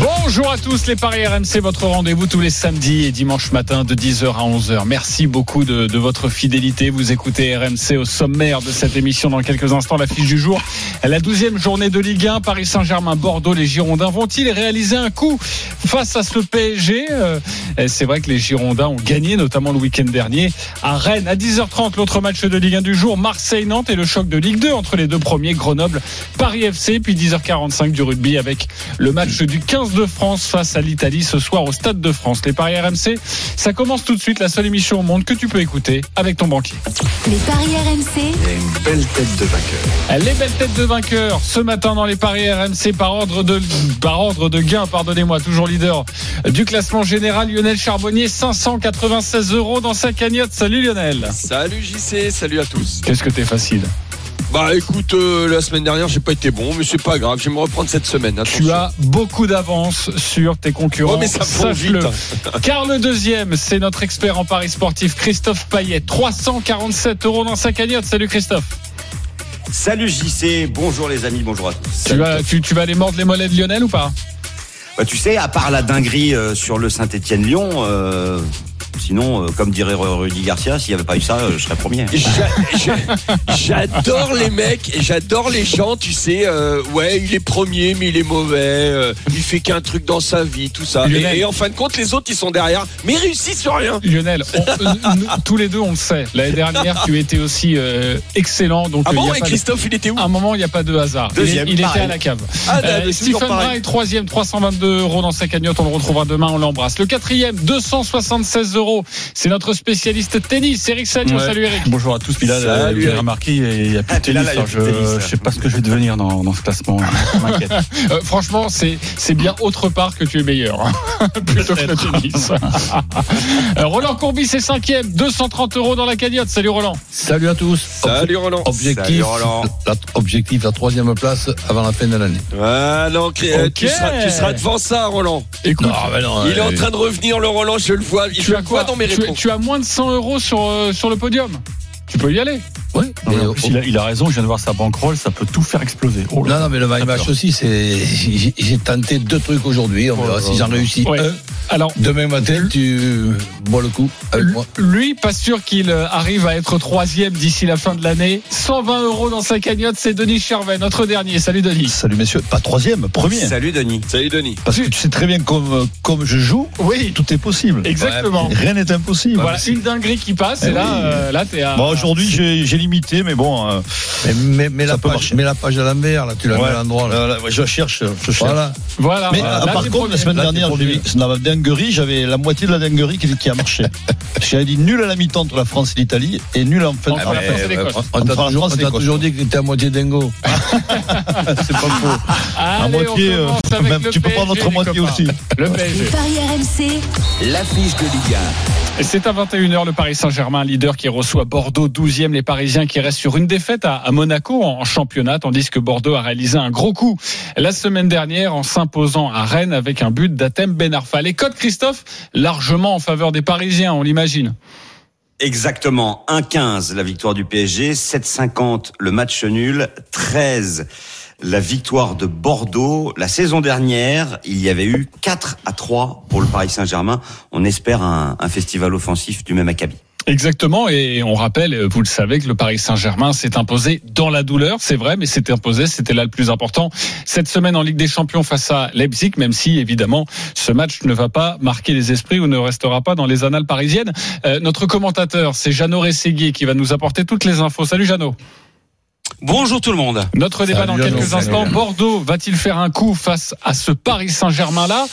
Bonjour à tous les Paris RMC, votre rendez-vous tous les samedis et dimanches matin de 10h à 11h. Merci beaucoup de, votre fidélité. Vous écoutez RMC au sommaire de cette émission dans quelques instants. La fiche du jour, la douzième journée de Ligue 1, Paris Saint-Germain, Bordeaux. Les Girondins vont-ils réaliser un coup face à ce PSG euh, C'est vrai que les Girondins ont gagné, notamment le week-end dernier à Rennes. À 10h30, l'autre match de Ligue 1 du jour, Marseille-Nantes et le choc de Ligue 2 entre les deux premiers, Grenoble, Paris FC. Puis 10h45 du rugby avec le match du 15 de France face à l'Italie ce soir au Stade de France. Les paris RMC, ça commence tout de suite, la seule émission au monde que tu peux écouter avec ton banquier. Les paris RMC, Il y a une belle tête de vainqueur. Les belles têtes de vainqueurs ce matin dans les paris RMC par ordre de par ordre de gain, pardonnez-moi, toujours leader du classement général Lionel Charbonnier 596 euros dans sa cagnotte. Salut Lionel. Salut JC, salut à tous. Qu'est-ce que t'es facile? Bah écoute, euh, la semaine dernière j'ai pas été bon, mais c'est pas grave, je vais me reprendre cette semaine. Tu as beaucoup d'avance sur tes concurrents. Oh, mais ça Sache-le. Car le deuxième, c'est notre expert en paris sportif, Christophe Payet. 347 euros dans sa cagnotte. Salut Christophe. Salut JC, bonjour les amis, bonjour à tous. Tu vas, tu, tu vas aller mordre les mollets de Lionel ou pas? Bah, tu sais, à part la dinguerie euh, sur le Saint-Étienne-Lyon, euh, sinon, euh, comme dirait Rudy Garcia, s'il n'y avait pas eu ça, euh, je serais premier. J'a- j'a- J'adore les mecs j'adore les gens, tu sais, euh, ouais, il est premier mais il est mauvais, euh, il fait qu'un truc dans sa vie, tout ça. Et, en fin de compte, les autres ils sont derrière, mais ils réussissent sur rien. Lionel, on- euh, nous, tous les deux, on le sait. L'année dernière, tu étais aussi euh, excellent. Donc, Ah bon, il y a et pas de- Christophe il était où À un moment, il n'y a pas de hasard. Il- Deuxième, il, était à la cave. Ah, Euh, toujours Stephen est troisième, 322 euros dans sa cagnotte. On le retrouvera demain, on l'embrasse. Le quatrième, 276 euros. C'est notre spécialiste tennis, Eric Salio. Ouais. Salut Eric. Bonjour à tous. Puis là, Salut, vous avez Eric. remarqué, il n'y a plus de Puis là, tennis. là, il y a alors plus de je tennis. ne sais pas ce que je vais devenir dans, dans ce classement. Je m'inquiète. Euh, franchement, c'est c'est bien autre part que tu es meilleur. hein, Plutôt que le tennis. Euh, Roland Courbis est cinquième, 230 euros dans la cagnotte. Salut Roland. Salut à tous. Salut Roland. Objectif, Salut, Roland. la, objectif, la troisième place avant la fin de l'année. Ah euh, tu, seras, tu seras devant ça, Roland. Écoute, mais non, Il est euh, en train de revenir, le Roland, je le vois. Je tu le as vois quoi dans mes tu, réponses. tu as moins de 100 euros sur, euh, sur le podium? Tu peux y aller. ouais, Non, mais il, a, il a raison, je viens de voir sa bankroll, ça peut tout faire exploser. Oh non, non, mais le match aussi, c'est. J'ai tenté deux trucs aujourd'hui. On verra Oh, si j'en réussis Ouais. un. Alors, Demain matin, tu bois le coup avec moi. lui, pas sûr qu'il euh, arrive à être troisième d'ici la fin de l'année. 120 euros dans sa cagnotte, c'est Denis Charvet, notre dernier. Salut Denis. Salut messieurs, pas troisième, premier. Salut Denis. Salut Denis. Parce que tu sais très bien comme, comme je joue, Oui, tout est possible. exactement. Rien n'est impossible. Voilà, une dinguerie qui passe, et Eh là, oui. euh, là, t'es à. Bon, aujourd'hui j'ai j'ai mais bon. euh, Mais, mais, mais Ça la page, marcher. mais la page à l'envers, là, tu la ouais, mets à l'endroit. là. euh, là, je cherche, je cherche. Voilà. Voilà. Mais Voilà. euh, Là, par contre, la semaine dernière, dans la dinguerie, j'avais la moitié de la dinguerie qui, qui a marché. J'avais dit nul à la mi-temps entre la France et l'Italie et nul en fin de la France et l'Écosse. on t'a toujours, dit que t'étais à moitié dingo. C'est pas faux. À moitié, tu peux prendre notre moitié aussi. Le PSG. paris RMC, L'affiche de Ligue Et c'est à 21h, le Paris Saint-Germain, leader qui reçoit Bordeaux, 12e, les Parisiens qui restent sur une défaite à, Monaco en, championnat, tandis que Bordeaux a réalisé un gros coup la semaine dernière en s'imposant à Rennes avec un but d'Atem Ben Arfa. Les codes, Christophe, largement en faveur des Parisiens, on l'imagine. Exactement, 1,15 la victoire du PSG, 7,50 le match nul, 13 la victoire de Bordeaux. La saison dernière, il y avait eu 4 à 3 pour le Paris Saint-Germain. On espère un, festival offensif du même acabit. Exactement, et on rappelle, vous le savez, que le Paris Saint-Germain s'est imposé dans la douleur, c'est vrai, mais c'était imposé, c'était là le plus important. Cette semaine en Ligue des Champions face à Leipzig, même si évidemment ce match ne va pas marquer les esprits ou ne restera pas dans les annales parisiennes. Euh, notre commentateur, c'est Jeannot Rességuier qui va nous apporter toutes les infos. Salut Jeannot. Bonjour tout le monde. Notre débat Salut, dans quelques Salut, instants. Bordeaux va-t-il faire un coup face à ce Paris Saint-Germain-là?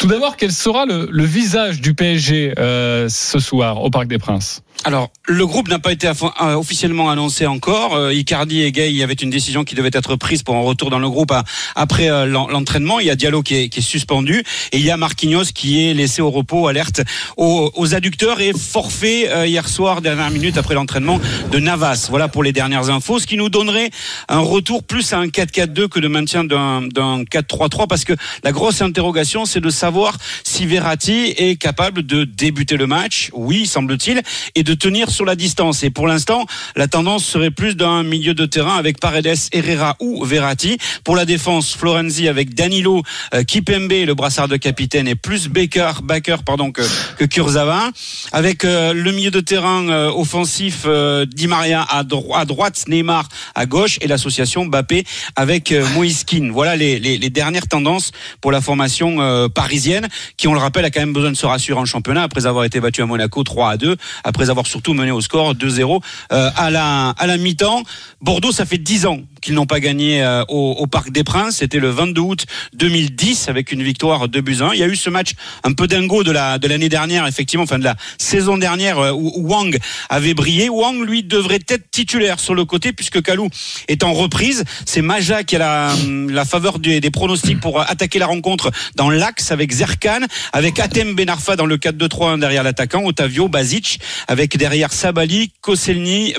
Tout d'abord, quel sera le, le visage du PSG euh, ce soir au Parc des Princes? Alors, le groupe n'a pas été euh, officiellement annoncé encore. Euh, Icardi et Gay, il y avait une décision qui devait être prise pour un retour dans le groupe après euh, l'en- l'entraînement. Il y a Diallo qui est, suspendu et il y a Marquinhos qui est laissé au repos, alerte aux, adducteurs et forfait hier soir, dernière minute après l'entraînement de Navas. Voilà pour les dernières infos, ce qui nous donnerait un retour plus à un 4-4-2 que de maintien d'un 4-3-3 parce que la grosse interrogation, c'est de savoir si Verratti est capable de débuter le match. Oui, semble-t-il, et de tenir sur la distance. Et pour l'instant, la tendance serait plus d'un milieu de terrain avec Paredes, Herrera ou Verratti. Pour la défense, Florenzi avec Danilo, euh, Kipembe, le brassard de capitaine, et plus Baker, Baker pardon, que, que Kurzawa. Avec euh, le milieu de terrain euh, offensif, euh, Di Maria à, dro- à droite, Neymar à gauche, et l'association Mbappé avec Moïse Kean. Voilà les, les, dernières tendances pour la formation parisienne, qui, on le rappelle, a quand même besoin de se rassurer en championnat après avoir été battu à Monaco 3 à 2, après avoir surtout mené au score 2-0 euh, à la à la mi-temps. Bordeaux, ça fait 10 ans qu'ils n'ont pas gagné euh, au, Parc des Princes. C'était le 22 août 2010 avec une victoire 2 buts 1. Il y a eu ce match un peu dingo de la de l'année dernière, effectivement, enfin de la saison dernière euh, où Wang avait brillé. Wang, lui, devrait être titulaire sur le côté puisque Kalou est en reprise. C'est Maja qui a la, la faveur des, pronostics pour attaquer la rencontre dans l'axe avec Zerkan, avec Atem Benarfa dans le 4-2-3-1 derrière l'attaquant, Otavio, Bazic, avec derrière Sabali,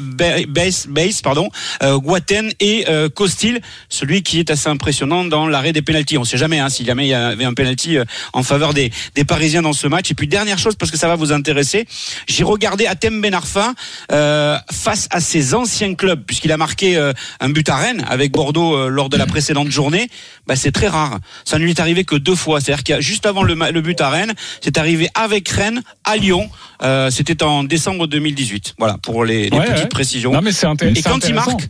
Beis, Beis, pardon, euh, Guaten et euh, Costil, celui qui est assez impressionnant dans l'arrêt des pénalties. On sait jamais hein, si jamais il y avait un penalty euh, en faveur des, des Parisiens dans ce match. Et puis dernière chose parce que ça va vous intéresser, j'ai regardé Atem Benarfa euh, face à ses anciens clubs puisqu'il a marqué euh, un but à Rennes avec Bordeaux euh, lors de la précédente journée. Bah, c'est très rare. Ça ne lui est arrivé que deux fois. C'est-à-dire qu'il y a juste avant le, but à Rennes, c'est arrivé avec Rennes à Lyon. Euh, C'était en décembre 2018. Voilà pour les, les Ouais, petites ouais. précisions. Non, mais c'est inté- Et quand il marque,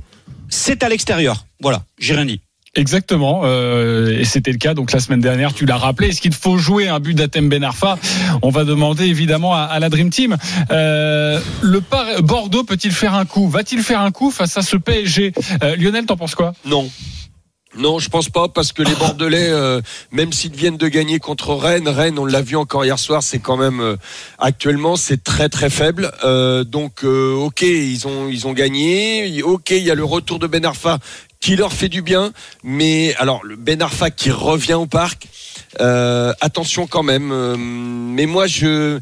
c'est à l'extérieur. Voilà, j'ai rien dit. Exactement, euh, et c'était le cas donc la semaine dernière. Tu l'as rappelé. Est-ce qu'il faut jouer un but d'Atem Ben Arfa? On va demander évidemment à, à la Dream Team. Euh, le Par- Bordeaux peut-il faire un coup? Va-t-il faire un coup face à ce PSG Euh, Lionel, t'en penses quoi? Non. Non, je pense pas parce que les Bordelais, euh, même s'ils viennent de gagner contre Rennes, Rennes, on l'a vu encore hier soir, c'est quand même euh, actuellement c'est très très faible. Euh, donc ok, ils ont ils ont gagné. Ok, il y a le retour de Ben Arfa qui leur fait du bien, mais alors le Ben Arfa qui revient au parc, attention quand même. mais moi je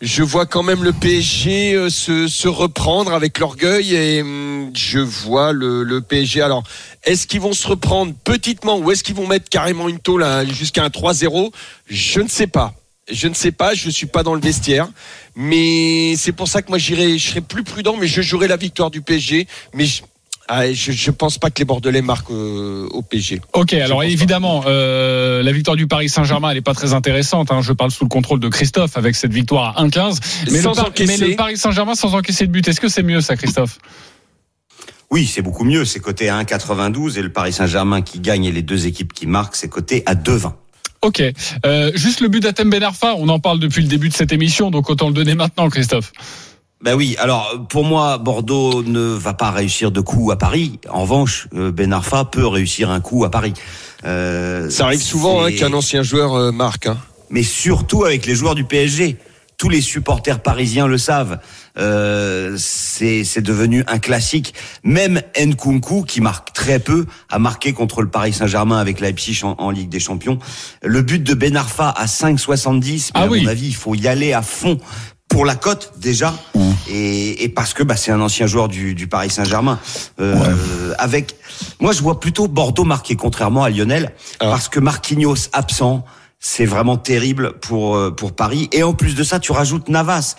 je vois quand même le PSG euh, se, reprendre avec l'orgueil et hum, je vois le, PSG. Alors, est-ce qu'ils vont se reprendre petitement ou est-ce qu'ils vont mettre carrément une tôle jusqu'à un 3-0 Je ne sais pas. Je ne sais pas, je suis pas dans le vestiaire, mais c'est pour ça que moi j'irai, je serai plus prudent, mais je jouerai la victoire du PSG. Mais ah, je, je pense pas que les Bordelais marquent euh, au PSG. Ok, alors évidemment, euh, la victoire du Paris Saint-Germain, elle est pas très intéressante. hein. Je parle sous le contrôle de Christophe avec cette victoire à 1-15. Mais, mais le Paris Saint-Germain sans encaisser de but, est-ce que c'est mieux ça, Christophe? Oui, c'est beaucoup mieux. C'est coté à 1,92 et le Paris Saint-Germain qui gagne et les deux équipes qui marquent, c'est coté à 2,20. Ok, euh, juste le but d'Atem Ben Arfa, on en parle depuis le début de cette émission, donc autant le donner maintenant, Christophe. Ben oui, alors pour moi, Bordeaux ne va pas réussir de coup à Paris. En revanche, euh, Ben Arfa peut réussir un coup à Paris. Euh, Ça arrive souvent hein, qu'un ancien joueur euh, marque. Hein. mais surtout avec les joueurs du PSG. Tous les supporters parisiens le savent. Euh, c'est devenu un classique. Même Nkunku, qui marque très peu, a marqué contre le Paris Saint-Germain avec Leipzig en, en Ligue des Champions. Le but de Ben Arfa à 5,70. Mais Ah à oui. mon avis, il faut y aller à fond pour la cote déjà et, et parce que bah, c'est un ancien joueur du, du Paris Saint-Germain. Euh, Avec moi, je vois plutôt Bordeaux marquer contrairement à Lionel Ah. parce que Marquinhos absent, c'est vraiment terrible pour euh, pour Paris. Et en plus de ça, tu rajoutes Navas.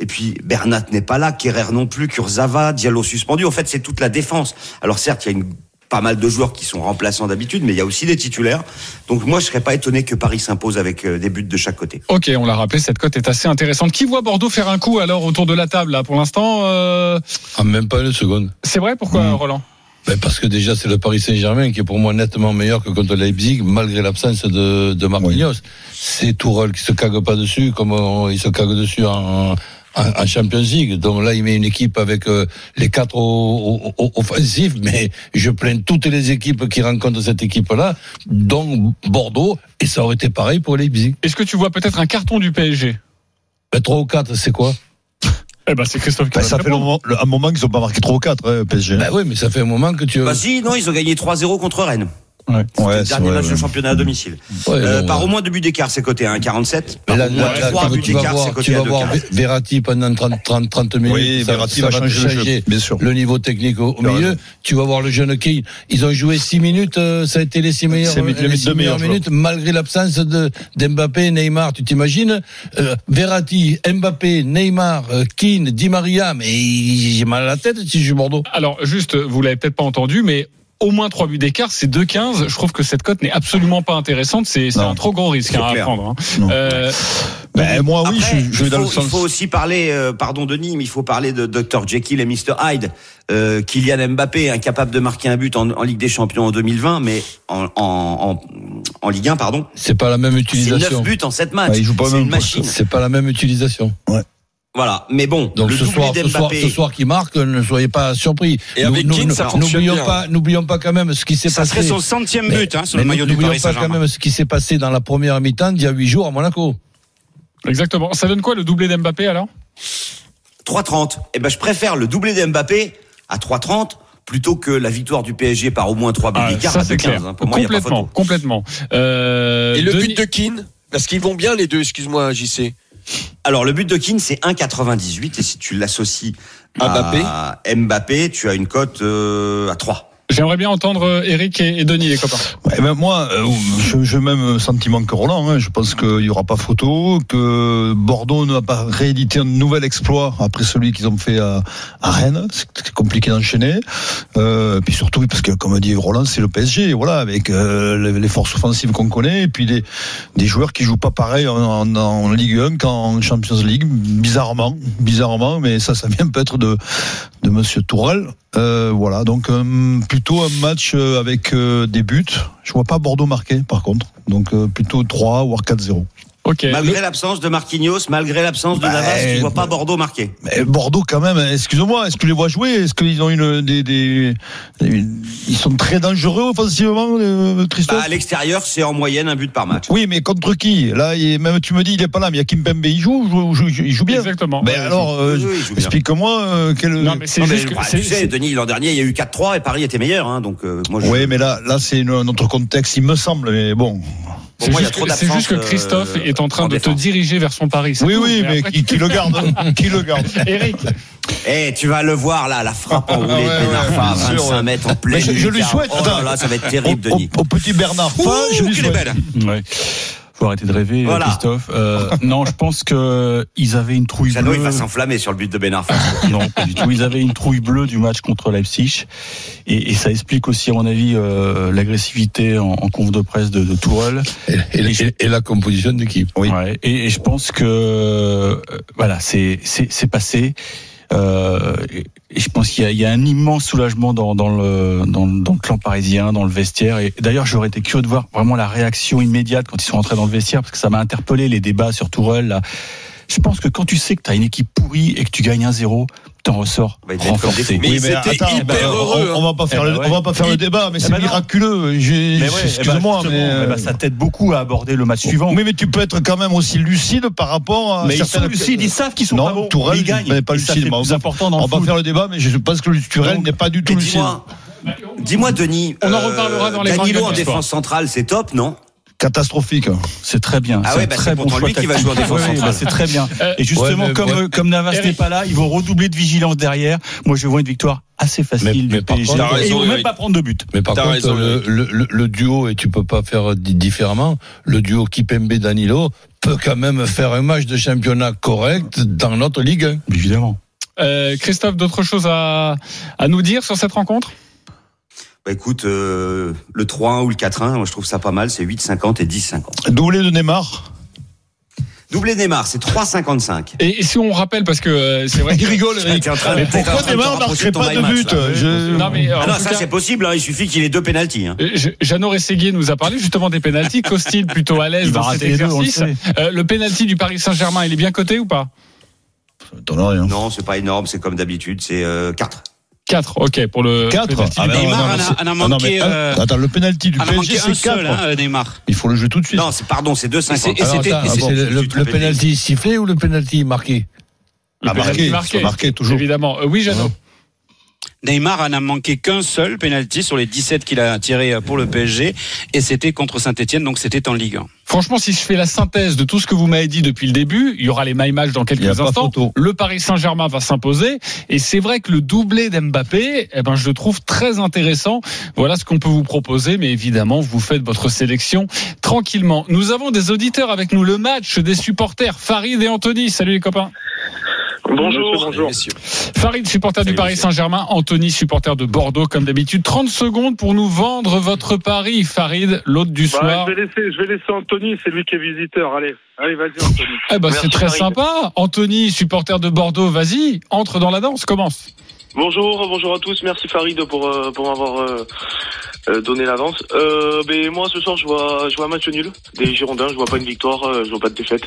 Et puis Bernat n'est pas là, Kerrer non plus, Kurzawa, Diallo suspendu. En fait, c'est toute la défense. Alors certes, il y a une pas mal de joueurs qui sont remplaçants d'habitude, mais il y a aussi des titulaires. Donc moi, je serais pas étonné que Paris s'impose avec euh, des buts de chaque côté. Ok, on l'a rappelé, cette cote est assez intéressante. Qui voit Bordeaux faire un coup alors autour de la table là Pour l'instant, euh, Ah, même pas une seconde. c'est vrai? Pourquoi, Mm. Roland? Ben, parce que déjà, c'est le Paris Saint-Germain qui est pour moi nettement meilleur que contre Leipzig, malgré l'absence de, de Marquinhos. C'est Tourelle qui se cague pas dessus, comme euh, il se cague dessus en, en, Champions League. Donc là, il met une équipe avec euh, les quatre o- o- offensifs, mais je plains toutes les équipes qui rencontrent cette équipe-là, dont Bordeaux, et ça aurait été pareil pour Leipzig. Est-ce que tu vois peut-être un carton du PSG Ben, 3 ou 4, c'est quoi? Eh ben, c'est Christophe qui va ça fait un moment qu'ils n'ont pas marqué 3 ou 4, hein, PSG. Bah oui, mais ça fait un moment que tu. Bah si, non, ils ont gagné 3-0 contre Rennes. Ouais. Ouais, dernier vrai, match ouais. de championnat à domicile. Ouais, Euh, par au moins deux buts d'écart, c'est coté à 1,47. Mais Par là, au moins là, trois tu- buts vas d'écart, c'est voir, coté tu à vas voir 2,15. Verratti pendant 30, 30, 30 minutes. Oui, ça, Verratti ça va changer le jeu, changer bien sûr. le niveau technique au, milieu. raison. Tu vas voir le jeune Kane. Ils ont joué 6 minutes. euh, ça a été les 6 meilleures, C'est les les six deux meilleures meilleurs minutes, malgré l'absence de d'Mbappé, Neymar. Tu t'imagines euh, Verratti, Mbappé, Neymar, euh, Keane, Di Maria. Mais j'ai mal à la tête si je suis Bordeaux. Alors, juste, vous l'avez peut-être pas entendu, mais au moins 3 buts d'écart, c'est 2-15. Je trouve que cette cote n'est absolument pas intéressante. C'est un trop gros risque hein, à prendre. hein. Euh, Ben, moi, oui, Après, je, je vais il, dans faut, le sens. il faut aussi parler, euh, pardon Denis, mais il faut parler de Dr Jekyll et Mr Hyde. Euh, Kylian Mbappé, incapable de marquer un but en, en Ligue des Champions en 2020, mais en, en, en, en Ligue 1, pardon. C'est pas la même utilisation. 9 buts en 7 matchs. Ouais, au c'est même une machine. C'est pas la même utilisation. Voilà. Mais bon, Donc le ce soir, ce soir, d'Mbappé, ce soir qui marque, ne soyez pas surpris. Et avec Nous- Keane, nous- ça nous- fonctionne N'oublions bien. pas, n'oublions pas quand même ce qui s'est Ça passé. serait son centième Mais- but hein, sur mais le maillot du n'oublions Paris pas quand Saint-Germain. même ce qui s'est passé dans la première mi-temps d'il y a huit jours à Monaco. exactement. Ça donne quoi le doublé d'Mbappé alors 3,30. Eh ben, je préfère le doublé d'Mbappé à 3,30 plutôt que la victoire du PSG par au moins 3 buts Ah, d'écart Ça, à c'est 2,15. clair. hein. Pour moi, a pas complètement, photo. complètement. Euh, Et le Denis- but de Keane? Parce qu'ils vont bien les deux, excuse-moi, JC. Alors, le but de Keane, c'est 1,98 et si tu l'associes à Mbappé, tu as une cote euh, à 3. J'aimerais bien entendre euh, Eric et, Denis, les copains. Ben moi, euh, je- j'ai le même sentiment que Roland. hein. Je pense qu'il n'y aura pas photo, que Bordeaux n'a pas réédité un nouvel exploit après celui qu'ils ont fait à, Rennes. C'est compliqué d'enchaîner. Euh, puis surtout, parce que comme dit Roland, c'est le PSG. Voilà, avec euh, les, forces offensives qu'on connaît, et puis des, joueurs qui jouent pas pareil en Ligue 1 qu'en Champions League. Bizarrement, bizarrement, mais ça, ça vient peut-être de de Monsieur Tourelle. Euh, voilà, donc euh, plutôt un match euh, avec euh, des buts. Je vois pas Bordeaux marqué, par contre. Donc euh, plutôt 3 voire 4-0. Malgré l'absence de Marquinhos, malgré l'absence de Bah, Navas, tu vois pas bah, Bordeaux marqué. Mais Bordeaux quand même, excuse-moi, est-ce que tu les vois jouer? Est-ce qu'ils ont une des, des, des- ils sont très dangereux offensivement, euh, Christophe? Bah, à l'extérieur, c'est en moyenne un but par match. Oui, mais contre qui? Là, il même tu me dis il est pas là, mais il y a Kimpembe, il joue, il joue, il joue bien. Exactement. Mais Ouais, alors, euh, explique-moi euh, quel. Non, mais c'est juste que bah, c'est- tu sais, Denis, l'an dernier, il y a eu 4-3 et Paris était meilleur. Hein, donc, euh, moi, je, Oui, mais là, là, c'est autre contexte, il me semble. Mais bon. Pour c'est moi, il y a juste, trop que- c'est juste que d'absence, Christophe euh, est en train en de te diriger vers son pari. Oui, tout. oui, mais après, qui, qui le garde Qui le garde Eric, Eh, tu vas le voir là, la frappe enroulée Ouais, de Ben ouais, Arfa, bien sûr, 25 ouais. mètres en pleine Mais je, je lui souhaite. Oh là là, ça va être terrible, au, Denis. au- au petit Bernard je Ouh, lui qu'elle est souhaite. belle Ouais. Faut arrêter de rêver, Voilà. Christophe. Euh, non, je pense que ils avaient une trouille il bleue. va s'enflammer sur le but de Ben Arfa. Non, pas du tout. Ils avaient une trouille bleue du match contre Leipzig. Et, et ça explique aussi, à mon avis, euh, l'agressivité en, en conf de presse de, de Tourelle. Et, et- et- et la composition d'équipe. Ouais. Et, et je pense que euh, voilà, c'est c'est c'est passé. Euh, et je pense qu'il y, y a un immense soulagement dans, dans le dans, dans le clan parisien, dans le vestiaire. Et d'ailleurs, j'aurais été curieux de voir vraiment la réaction immédiate quand ils sont rentrés dans le vestiaire, parce que ça m'a interpellé les débats sur Tourelle. Là. Je pense que quand tu sais que tu as une équipe pourrie et que tu gagnes un 0 t'en ressors Bah, renforcé. Mais ils étaient hyper ben, heureux, On, on va pas faire Eh ben le, ouais. on va pas faire le débat, mais c'est ben non. miraculeux. Mais ouais, eh ben, Excuse-moi, mais, eh euh, ça t'aide beaucoup à aborder le match suivant. Oui, mais tu peux être quand même aussi lucide par rapport à mais ils sont lucides, ils savent qu'ils sont Non, pas bons. Tourelle, mais ils gagnent. pas lucide, c'est mais on plus va- important dans On le va foot. faire le débat, mais je pense que le Turel n'est pas du tout lucide. dis-moi, Denis. On en euh, reparlera dans les Danilo en défense centrale, c'est top, non? Catastrophique. C'est très bien. Ah C'est ouais, un bah, très c'est bon lui qui va jouer en défense centrale. bah, c'est très bien. Euh, Et justement, Ouais, mais- comme, ouais. euh, comme Navas n'est pas là, ils vont redoubler de vigilance derrière. Moi, je vois une victoire assez facile Mais- du mais PSG. contre- Et ils vont même pas prendre de but. Mais par contre, raison, le, le- le- le duo, et tu peux pas faire di- différemment, le duo Kipembe-Danilo peut quand même faire un match de championnat correct dans notre Ligue 1. Évidemment. euh, Christophe, d'autres choses à, à nous dire sur cette rencontre? Bah écoute, euh, le 3-1 ou le 4-1, moi je trouve ça pas mal, c'est 8,50 et 10,50. Doublé de Neymar. Doublé Neymar, c'est 3,55. et, et si on rappelle, parce que euh, c'est vrai Il que... rigole, Eric. T'es en train- Mais pourquoi Neymar marquerait pas de but. Je- Non, mais, Ah non, ça c'est possible, hein, il suffit qu'il ait deux pénalties. Hein. euh, je- Jeannot Rességuier nous a parlé justement des pénalties. Costil plutôt à l'aise dans cet deux, le exercice. sait. Euh, le pénalty du Paris Saint-Germain, il est bien coté ou pas? Rien. Non, c'est pas énorme, c'est comme d'habitude, c'est euh, 4. 4, ok, pour le 4 penalty du Ah, ben. Neymar non, en a- en a ah, non, manqué, mais, euh, Attends, le penalty du manqué PSG, un c'est 4. seul, hein, Neymar. Il faut le jouer tout de suite. Non, c'est pardon, c'est 2,50. Et c'est- et c'était- c'est c'est- le, le, penalty sifflé ou le penalty marqué? Le penalty marquer, soit marqué, toujours. Évidemment. Euh, oui, Jeannot. Neymar en a manqué qu'un seul penalty sur les 17 qu'il a tiré pour le PSG et c'était contre Saint-Etienne donc c'était en Ligue 1. Franchement, si je fais la synthèse de tout ce que vous m'avez dit depuis le début, il y aura les my match dans quelques instants. Le Paris Saint-Germain va s'imposer et c'est vrai que le doublé d'Mbappé, eh ben je le trouve très intéressant. Voilà ce qu'on peut vous proposer, mais évidemment, vous faites votre sélection tranquillement. Nous avons des auditeurs avec nous. Le match des supporters, Farid et Anthony. Salut les copains. Bonjour. Bonjour. Messieurs. Farid, supporter du Paris. Saint-Germain. Anthony, supporter de Bordeaux, comme d'habitude. 30 secondes pour nous vendre votre pari. Farid, l'hôte du Bah, soir. je, vais laisser, je vais laisser Anthony, c'est lui qui est visiteur. Allez, allez, vas-y Anthony. Eh ben, c'est très Farid. sympa. Anthony, supporter de Bordeaux, vas-y, entre dans la danse, commence. Bonjour, bonjour à tous. Merci Farid pour euh, pour m'avoir euh, euh, donné l'avance. Euh, ben moi ce soir je vois je vois un match nul des Girondins. Je vois pas une victoire, euh, je vois pas de défaite.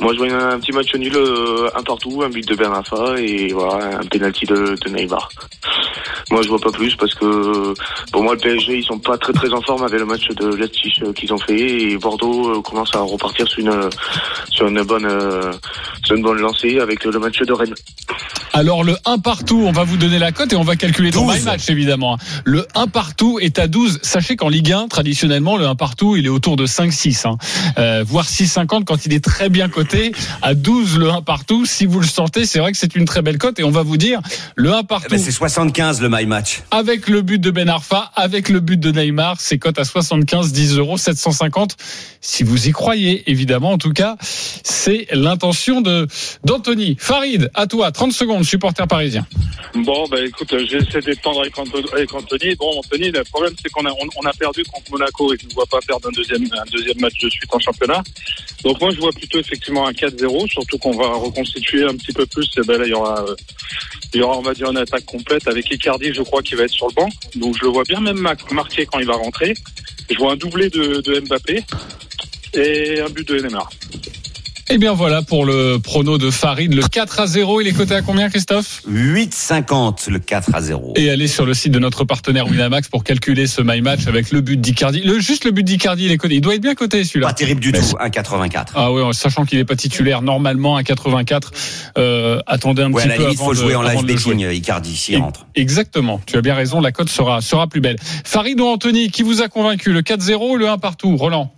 Moi je vois un, petit match nul, euh, un partout, un but de Arfa et voilà un penalty de, de Neymar. Moi je vois pas plus parce que pour moi le PSG ils sont pas très très en forme avec le match de Leipzig qu'ils ont fait et Bordeaux commence à repartir sur une sur une bonne sur une bonne lancée avec le match de Rennes. Alors, le 1 partout, on va vous donner la cote et on va calculer ton 12. my match, évidemment. Le 1 partout est à 12. Sachez qu'en Ligue 1, traditionnellement, le 1 partout, il est autour de 5-6, hein. euh, voire 6,50 quand il est très bien coté. À 12, le 1 partout, si vous le sentez, c'est vrai que c'est une très belle cote et on va vous dire le 1 Eh partout. ben, c'est 75 le my match. avec le but de Ben Arfa, avec le but de Neymar, c'est cote à 75, 10 euros, 750. Si vous y croyez, évidemment, en tout cas, c'est l'intention de d'Anthony. Farid, à toi, 30 secondes, supporter parisien. Bon, bah écoute, j'essaie d'étendre avec, avec Anthony. Bon, Anthony, le problème, c'est qu'on a, on, a perdu contre Monaco et je ne vois pas perdre un deuxième, match de suite en championnat. Donc moi, je vois plutôt effectivement un 4-0, surtout qu'on va reconstituer un petit peu plus. Et ben là, il y aura, euh, il y aura, on va dire, une attaque complète avec Icardi, je crois, qui va être sur le banc. Donc je le vois bien même ma- marqué quand il va rentrer. Je vois un doublé de, de Mbappé et un but de Neymar. Eh bien voilà pour le prono de Farid, le 4 à 0, il est coté à combien Christophe? 8,50 le 4 à 0. Et allez sur le site de notre partenaire Winamax pour calculer ce my match avec le but d'Icardi. Le, juste le but d'Icardi, il est coté. Il doit être bien coté celui-là. Pas terrible du Mais tout, 1,84. Ah oui, en sachant qu'il n'est pas titulaire normalement à 84. Euh, attendez un Ouais, à petit la peu limite, avant faut de- jouer en avant live de le jouer. betting, Icardi, s'il Et- rentre. Exactement. Tu as bien raison. La cote sera sera plus belle. Farid ou Anthony, qui vous a convaincu? Le 4-0 ou le 1 partout? Roland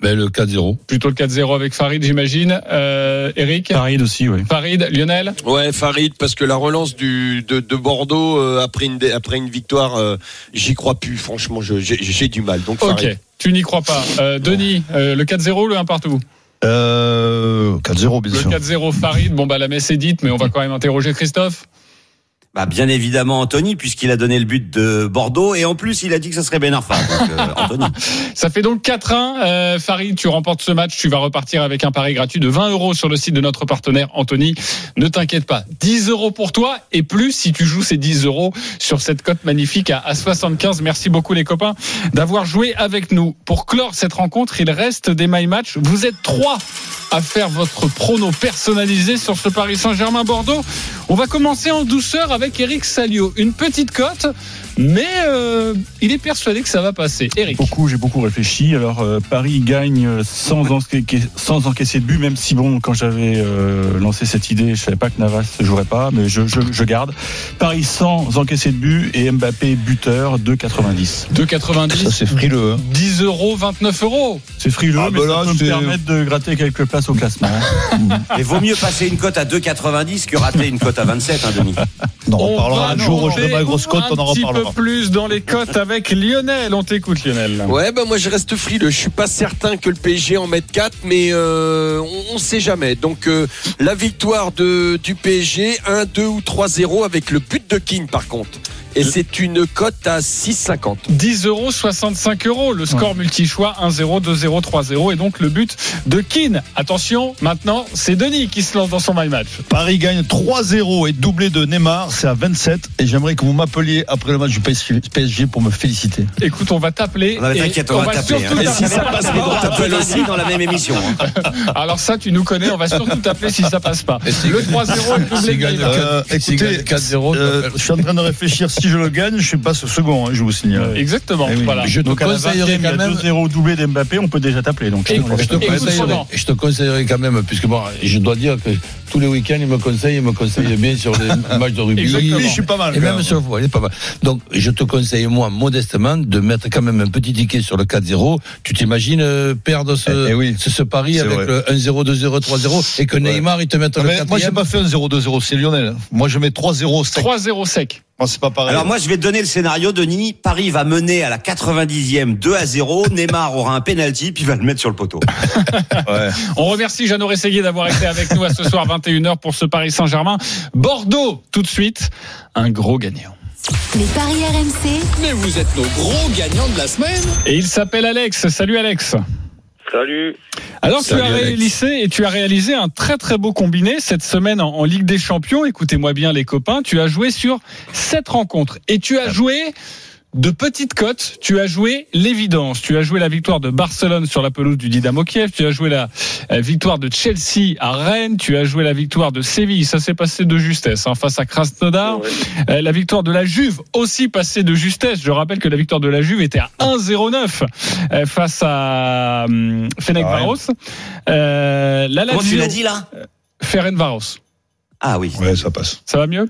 Ben, le 4-0. Plutôt le 4-0 avec Farid, j'imagine. Euh, Eric Farid aussi, oui. Farid, Lionel Ouais, Farid, parce que la relance du, de, de Bordeaux euh, après, une, après une victoire, euh, j'y crois plus. Franchement, je- j'ai j'ai du mal. Donc, Farid. Ok. Tu n'y crois pas. Euh, Denis, euh, le 4-0 ou le 1 partout Euh, 4-0, bien Le sûr. 4-0 Farid. Bon, bah, la messe est dite, mais on va quand même interroger Christophe. Bah, bien évidemment Anthony, puisqu'il a donné le but de Bordeaux, et en plus il a dit que ce serait Ben Arfa. Donc, euh, Anthony. Ça fait donc 4-1. Euh, Farid, tu remportes ce match. Tu vas repartir avec un pari gratuit de 20 euros sur le site de notre partenaire Anthony. Ne t'inquiète pas. 10 euros pour toi et plus si tu joues ces 10 euros sur cette cote magnifique à, à 75. Merci beaucoup les copains d'avoir joué avec nous. Pour clore cette rencontre, il reste des my match. Vous êtes trois à faire votre prono personnalisé sur ce Paris Saint-Germain Bordeaux. On va commencer en douceur avec Eric Salio. Une petite cote, mais euh, il est persuadé que ça va passer. Eric. Beaucoup, j'ai beaucoup réfléchi. Alors euh, Paris gagne euh, sans, enca- sans encaisser de but, même si bon, quand j'avais euh, lancé cette idée, je savais pas que Navas ne jouerait pas, mais je, je, je garde. Paris sans encaisser de but et Mbappé buteur 2,90. 2,90. Ça, c'est frileux. hein. 10 euros, 29 euros. C'est frileux, Ah, mais bah ça là, peut me permettre de gratter quelques places au classement. Mais vaut mieux passer une cote à 2,90 que rater une cote à 27, hein, Denis. On en reparlera va un jour où je monter ma grosse cote, on en reparlera. Plus dans les cotes avec Lionel. On t'écoute, Lionel. Ouais, ben moi je reste frileux. Je suis pas certain que le PSG en mette 4, mais euh, on, on sait jamais. Donc euh, la victoire de, du PSG, 1, 2 ou 3-0 avec le but de King par contre. Et c'est une cote à 6,50. 10 euros, 65 euros. Le score multi-choix 1-0, 2-0, 3-0. Et donc le but de Keane. Attention, maintenant, c'est Denis qui se lance dans son my match. Paris gagne 3-0 et doublé de Neymar, c'est à 27. Et j'aimerais que vous m'appeliez après le match du PSG pour me féliciter. Écoute, on va t'appeler. T'inquiète, on va t'appeler, surtout hein. t'appeler. Et si ça passe pas, on t'appelle aussi dans la même émission, hein. Alors ça, tu nous connais. On va surtout t'appeler si ça passe pas. Le 3-0 et le doublé de Neymar. Euh, écoutez, 4-0, euh, je suis en train de réfléchir si je le gagne, je passe second, hein, je vous signale. Exactement. Eh oui. Voilà. Je te Donc conseillerais 20e, il y a quand même. 2-0 doublé d'Mbappé, on peut déjà t'appeler. Donc, Je te, conseillerais, je te conseillerais quand même, puisque bon, je dois dire que tous les week-ends, il me conseille, il me conseille bien sur les matchs de rugby. Exactement. Oui, je suis pas mal. Et même sur le football, il est pas mal. Donc, je te conseille, moi, modestement, de mettre quand même un petit ticket sur le 4-0. Tu t'imagines euh, perdre ce, Eh, eh oui. ce, ce pari avec vrai. le 1-0, 2-0, 3-0 et que Neymar, il te mette Ah, le mais moi, j'ai 4 pas fait un 0-2-0, c'est Lionel. Moi, je mets 3-0 sec. 3-0 sec. Moi, c'est pas pareil. Alors moi, je vais te donner le scénario, Denis. Paris va mener à la 90e 2 à 0. Neymar aura un penalty, puis va le mettre sur le poteau. Ouais. On remercie Jeannot Rességuier d'avoir été avec nous à ce soir 21h pour ce Paris Saint-Germain. Bordeaux, tout de suite, un gros gagnant. Les paris RMC, Mais vous êtes nos gros gagnants de la semaine. Et il s'appelle Alex. Salut Alex. Salut. Alors Salut, tu as réalisé et tu as réalisé un très très beau combiné cette semaine en, en Ligue des Champions. Écoutez-moi bien les copains, tu as joué sur sept rencontres et tu as joué de petites cotes, tu as joué l'évidence. Tu as joué la victoire de Barcelone sur la pelouse du Dynamo Kiev, tu as joué la euh, victoire de Chelsea à Rennes, tu as joué la victoire de Séville, ça s'est passé de justesse hein, face à Krasnodar. Ouais. Euh, la victoire de la Juve aussi passée de justesse. Je rappelle que la victoire de la Juve était à 1-0-9 euh, face à hum, Fenerbahçe. Euh, la Comment tu l'as dit là? Ferencvaros. Ah oui. Ouais, ça passe. Ça va mieux?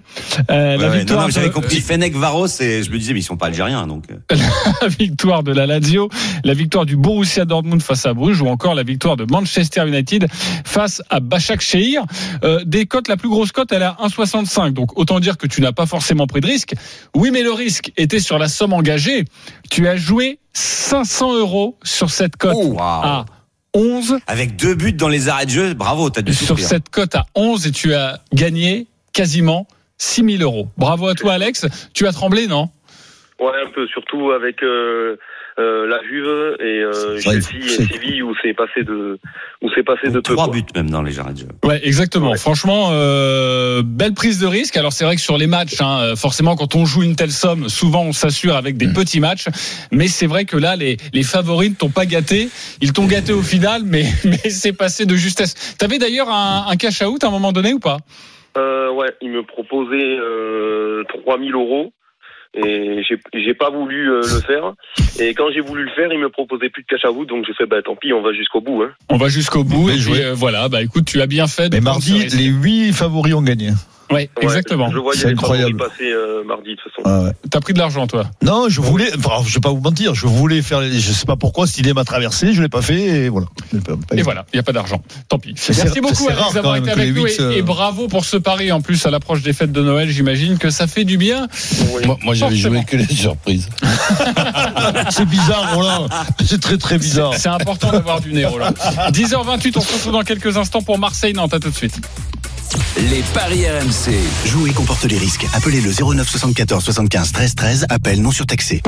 Euh, Ouais, La ouais. victoire Non, non, mais j'avais de- compris Fennec Varos et je me disais mais ils sont pas algériens donc. euh. la victoire de la Lazio, la victoire du Borussia Dortmund face à Bruges ou encore la victoire de Manchester United face à Bachak Shehir. Euh, des cotes, la plus grosse cote, elle est à 1,65. Donc autant dire que tu n'as pas forcément pris de risque. Oui, mais le risque était sur la somme engagée. Tu as joué 500 euros sur cette cote Oh, à 11. Avec deux buts dans les arrêts de jeu, bravo, t'as dû Sur souffrir. cette cote à 11 et tu as gagné quasiment 6000 euros. Bravo à toi Alex. Tu as tremblé, non? Ouais, un peu, surtout avec euh, euh, la Juve et euh, Chelsea et Séville où c'est passé de où c'est passé de peu. Trois quoi. buts même dans les arrêts de jeu. Ouais, exactement. Ouais. Franchement, euh, belle prise de risque. Alors c'est vrai que sur les matchs, hein, euh, forcément, quand on joue une telle somme, souvent on s'assure avec des petits matchs. Mais c'est vrai que là, les, les favoris ne t'ont pas gâté. Ils t'ont gâté au final, mais, mais c'est passé de justesse. T'avais d'ailleurs un, un cash out à un moment donné ou pas? Euh, ouais, il me proposait euh, 3000 euros et j'ai j'ai pas voulu euh, le faire. Et quand j'ai voulu le faire, il me proposait plus de cash à vous, donc j'ai fait bah tant pis, on va jusqu'au bout. Hein. On va jusqu'au bout. Et joué. euh, voilà, bah écoute, tu as bien fait. Mais mardi, les 8 favoris ont gagné. Ouais, Ouais, exactement. Je voyais C'est les incroyable. passer euh, mardi de toute façon. Ah ouais. T'as pris de l'argent, toi. Non, je voulais, enfin, je vais pas vous mentir, je voulais faire, les- je sais pas pourquoi cette idée m'a traversé, je l'ai pas fait et voilà. Et voilà, il n'y a pas d'argent. Tant pis. Merci beaucoup c'est Alex rare d'avoir quand été avec nous huit, et, euh, et bravo pour ce pari en plus à l'approche des fêtes de Noël. J'imagine que ça fait du bien. Oui. Moi, moi, j'avais joué que les surprises. C'est bizarre, Roland. C'est très très bizarre. C'est important d'avoir du nez, Roland. 10h28, on se retrouve dans quelques instants pour Marseille-Nantes. À tout de suite. Les paris RMC. Jouer comporte les risques. Appelez le 09 74 75 13 13. Appel non surtaxé.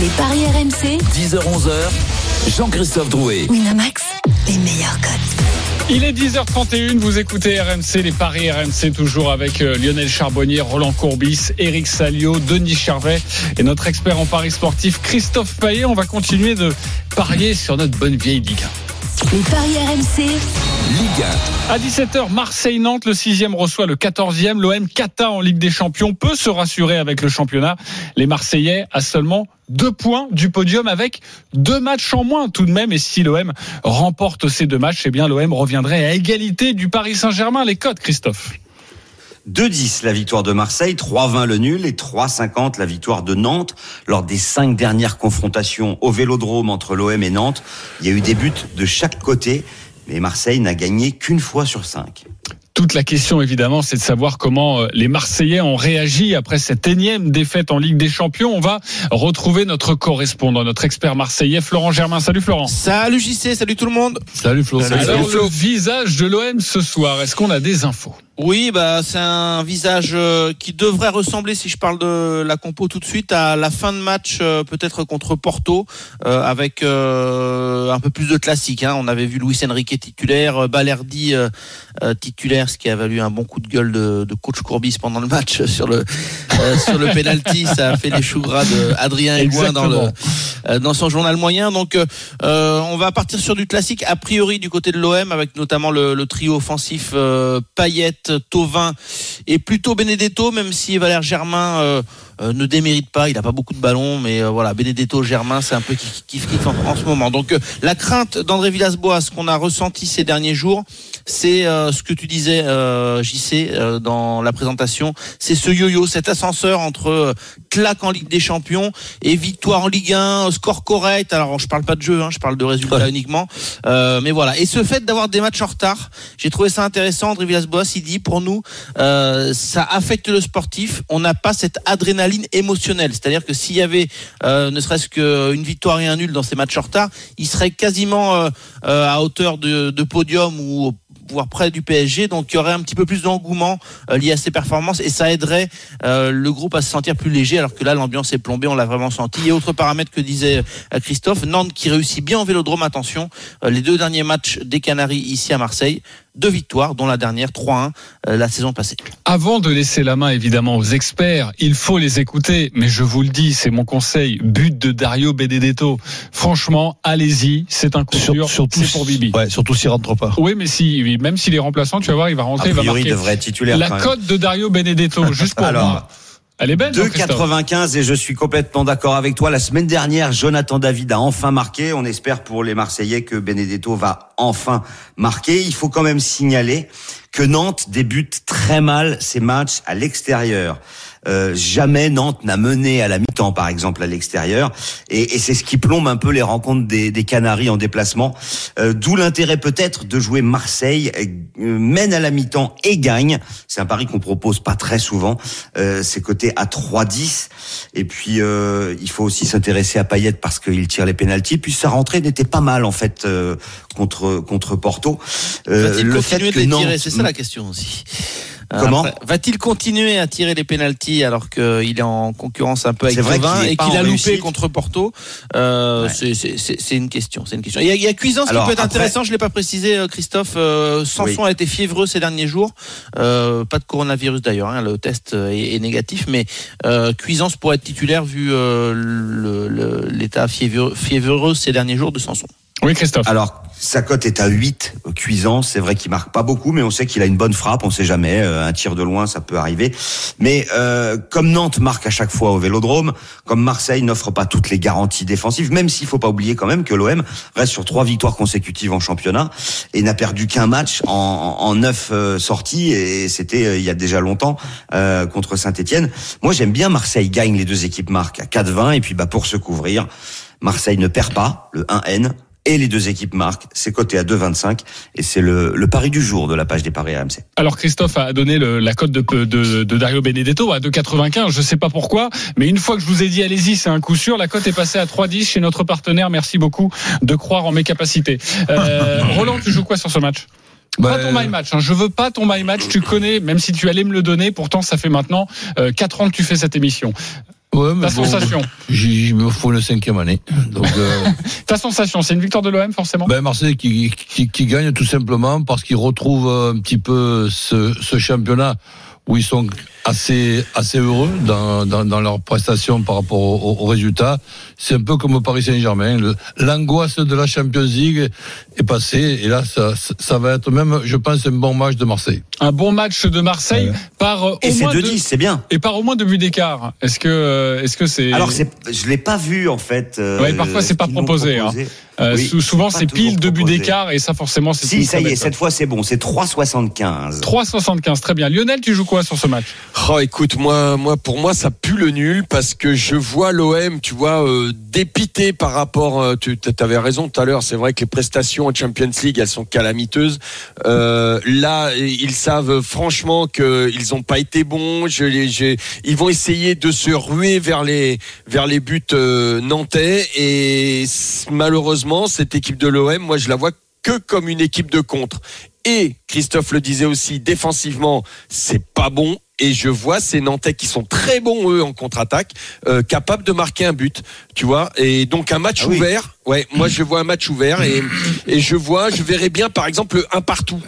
les paris RMC, 10h-11h. Jean-Christophe Drouet. Winamax, les meilleurs cotes. Il est 10h31, vous écoutez RMC, les paris RMC toujours avec euh, Lionel Charbonnier, Roland Courbis, Eric Salio, Denis Charvet et notre expert en paris sportif Christophe Payet. On va continuer de parier sur notre bonne vieille Ligue 1. Les paris RMC, Ligue À 17h, Marseille-Nantes, le 6e reçoit le 14e. L'OM Kata en Ligue des Champions peut se rassurer avec le championnat. Les Marseillais à seulement deux points du podium avec deux matchs en moins tout de même. Et si l'OM remporte ces deux matchs, eh bien l'OM reviendrait à égalité du Paris Saint-Germain. Les codes, Christophe. 2-10 la victoire de Marseille, 3-20 le nul et 3-50 la victoire de Nantes. Lors des cinq dernières confrontations au Vélodrome entre l'OM et Nantes, il y a eu des buts de chaque côté, mais Marseille n'a gagné qu'une fois sur cinq. Toute la question, évidemment, c'est de savoir comment euh, les Marseillais ont réagi après cette énième défaite en Ligue des Champions. On va retrouver notre correspondant, notre expert marseillais, Florent Germain. Salut Florent. Salut JC, salut tout le monde. Salut Flo. Alors, le visage de l'OM ce soir, est-ce qu'on a des infos? Oui, bah c'est un visage euh, qui devrait ressembler, si je parle de la compo tout de suite, à la fin de match euh, peut-être contre Porto, euh, avec un peu plus de classique. Hein. On avait vu Luis Enrique titulaire, Balerdi titulaire, ce qui a valu un bon coup de gueule de, de coach Courbis pendant le match sur le sur le penalty. Ça a fait les choux gras de Adrien dans le dans son journal moyen. Donc, euh, euh, on va partir sur du classique a priori du côté de l'OM avec notamment le, trio offensif euh, Payet, Tovin et plutôt Benedetto, même si Valère Germain euh, euh, ne démérite pas. Il n'a pas beaucoup de ballons, mais euh, voilà, Benedetto Germain, c'est un peu kiff kiff, kiff en, en ce moment. Donc euh, la crainte d'André Villas-Boas qu'on a ressenti ces derniers jours, c'est euh, ce que tu disais, euh, JC, euh, dans la présentation. C'est ce yo-yo, cet ascenseur entre euh, claque en Ligue des Champions et victoire en Ligue 1, score correct. Alors je parle pas de jeu, hein, je parle de résultats uniquement. Euh, mais voilà. Et ce fait d'avoir des matchs en retard, j'ai trouvé ça intéressant. André Villas-Boas, il dit pour nous, euh, ça affecte le sportif. On n'a pas cette adrénaline émotionnelle. C'est-à-dire que s'il y avait euh, ne serait-ce qu'une victoire et un nul dans ces matchs en retard, il serait quasiment euh, euh, à hauteur de, podium ou voire près du PSG. Donc il y aurait un petit peu plus d'engouement lié à ces performances et ça aiderait le groupe à se sentir plus léger. Alors que là, l'ambiance est plombée, on l'a vraiment senti. Et autre paramètre que disait Christophe, Nantes qui réussit bien en Vélodrome. Attention, les deux derniers matchs des Canaries ici à Marseille, deux victoires, dont la dernière 3-1 euh, la saison passée. Avant de laisser la main évidemment aux experts, il faut les écouter. Mais je vous le dis, c'est mon conseil. But de Dario Benedetto. Franchement, allez-y. C'est un coup Sur- sûr. surtout C'est pour Bibi. Ouais, surtout s'il rentre pas. Oui, mais si, même s'il est remplaçant, tu vas voir, il va rentrer, il va priori, il marquer. devrait être titulaire. La cote de Dario Benedetto, juste pour Alors, moi. Elle est belle, Jean-Christophe 2,95 et je suis complètement d'accord avec toi. La semaine dernière, Jonathan David a enfin marqué. On espère pour les Marseillais que Benedetto va enfin marquer. Il faut quand même signaler que Nantes débute très mal ses matchs à l'extérieur. Euh, jamais Nantes n'a mené à la mi-temps, par exemple, à l'extérieur, et, et c'est ce qui plombe un peu les rencontres des, des Canaries en déplacement. Euh, D'où l'intérêt peut-être de jouer Marseille euh, mène à la mi-temps et gagne. C'est un pari qu'on propose pas très souvent. Euh, c'est coté à 3-10. Et puis euh, il faut aussi s'intéresser à Payet parce qu'il tire les pénalties. Puis sa rentrée n'était pas mal en fait euh, contre contre Porto. Euh, Va-t-il le fait de que les Nantes- tirer C'est ça la question aussi. Comment Après, Va-t-il continuer à tirer les pénalties alors qu'il est en concurrence un peu avec qu'il est et pas qu'il a loupé réussite. contre Porto euh, c'est- une question. C'est une question. Il y a, il y a Cuisance Alors, qui peut être après- intéressant. Je l'ai pas précisé, euh, Christophe. Euh, Sanson Oui. a été fiévreux ces derniers jours. Euh, pas de coronavirus d'ailleurs. hein, le test euh, est, est négatif, mais euh, Cuisance pourrait être titulaire vu euh, l'état fiévreux, fiévreux ces derniers jours de Sanson. Oui, Christophe. Alors, sa cote est à 8, cuisant. C'est vrai qu'il marque pas beaucoup, mais on sait qu'il a une bonne frappe. On sait jamais. euh, un tir de loin, ça peut arriver. Mais euh, comme Nantes marque à chaque fois au Vélodrome, comme Marseille n'offre pas toutes les garanties défensives, même s'il faut pas oublier quand même que l'OM reste sur trois victoires consécutives en championnat et n'a perdu qu'un match en, neuf euh, sorties. Et c'était euh, il y a déjà longtemps euh, contre Saint-Etienne. Moi, j'aime bien Marseille gagne. Les deux équipes marquent à 4-20. Et puis, bah, pour se couvrir, Marseille ne perd pas, le 1N. Et les deux équipes marquent, c'est coté à 2,25 et c'est le, le pari du jour de la page des paris RMC. Alors Christophe a donné le- la cote de, de, de Dario Benedetto à 2,95. Je sais pas pourquoi, mais une fois que je vous ai dit allez-y, c'est un coup sûr. La cote est passée à 3,10 chez notre partenaire. Merci beaucoup de croire en mes capacités. Euh, Roland, tu joues quoi sur ce match? Bah, Pas ton my match. Hein. Je veux pas ton my match. Tu connais, même si tu allais me le donner. Pourtant, ça fait maintenant euh, 4 ans que tu fais cette émission. Ouais, mais Ta bon, sensation Il me faut une cinquième année. Donc, euh, Ta sensation, c'est une victoire de l'OM forcément? ben Marseille qui, qui, qui gagne tout simplement parce qu'ils retrouvent un petit peu ce, ce championnat où ils sont assez assez heureux dans, dans, dans leurs prestations par rapport aux au résultats. C'est un peu comme au Paris Saint-Germain. L'angoisse de la Champions League est passée et là ça, ça va être même, je pense, un bon match de Marseille. Un bon match de Marseille par euh, Et au c'est moins 2-10, deux, c'est bien. et par au moins deux buts d'écart. Est-ce que euh, est-ce que c'est Alors c'est, je l'ai pas vu en fait. euh, Ouais, parfois, c'est pas proposé, hein. Euh, Oui, souvent c'est pile deux buts d'écart et ça forcément c'est Si, ça y est, cette fois c'est bon, c'est 3,75. 3,75 très bien. Lionel, tu joues quoi sur ce match? Oh, écoute, moi, moi, pour moi, ça pue le nul parce que je vois l'OM, tu vois, euh, dépité par rapport. euh, tu avais raison tout à l'heure. C'est vrai que les prestations en Champions League, elles sont calamiteuses. Euh, là, ils savent franchement qu'ils n'ont pas été bons. Je, ils vont essayer de se ruer vers les vers les buts euh, nantais et c- cette équipe de l'OM, moi, je la vois que comme une équipe de contre. Et Christophe le disait aussi, défensivement, c'est pas bon. Et je vois ces Nantais qui sont très bons eux en contre-attaque, euh, capables de marquer un but, tu vois. Et donc un match Ah oui. ouvert. Ouais, moi je vois un match ouvert et et je vois, je verrais bien par exemple un partout.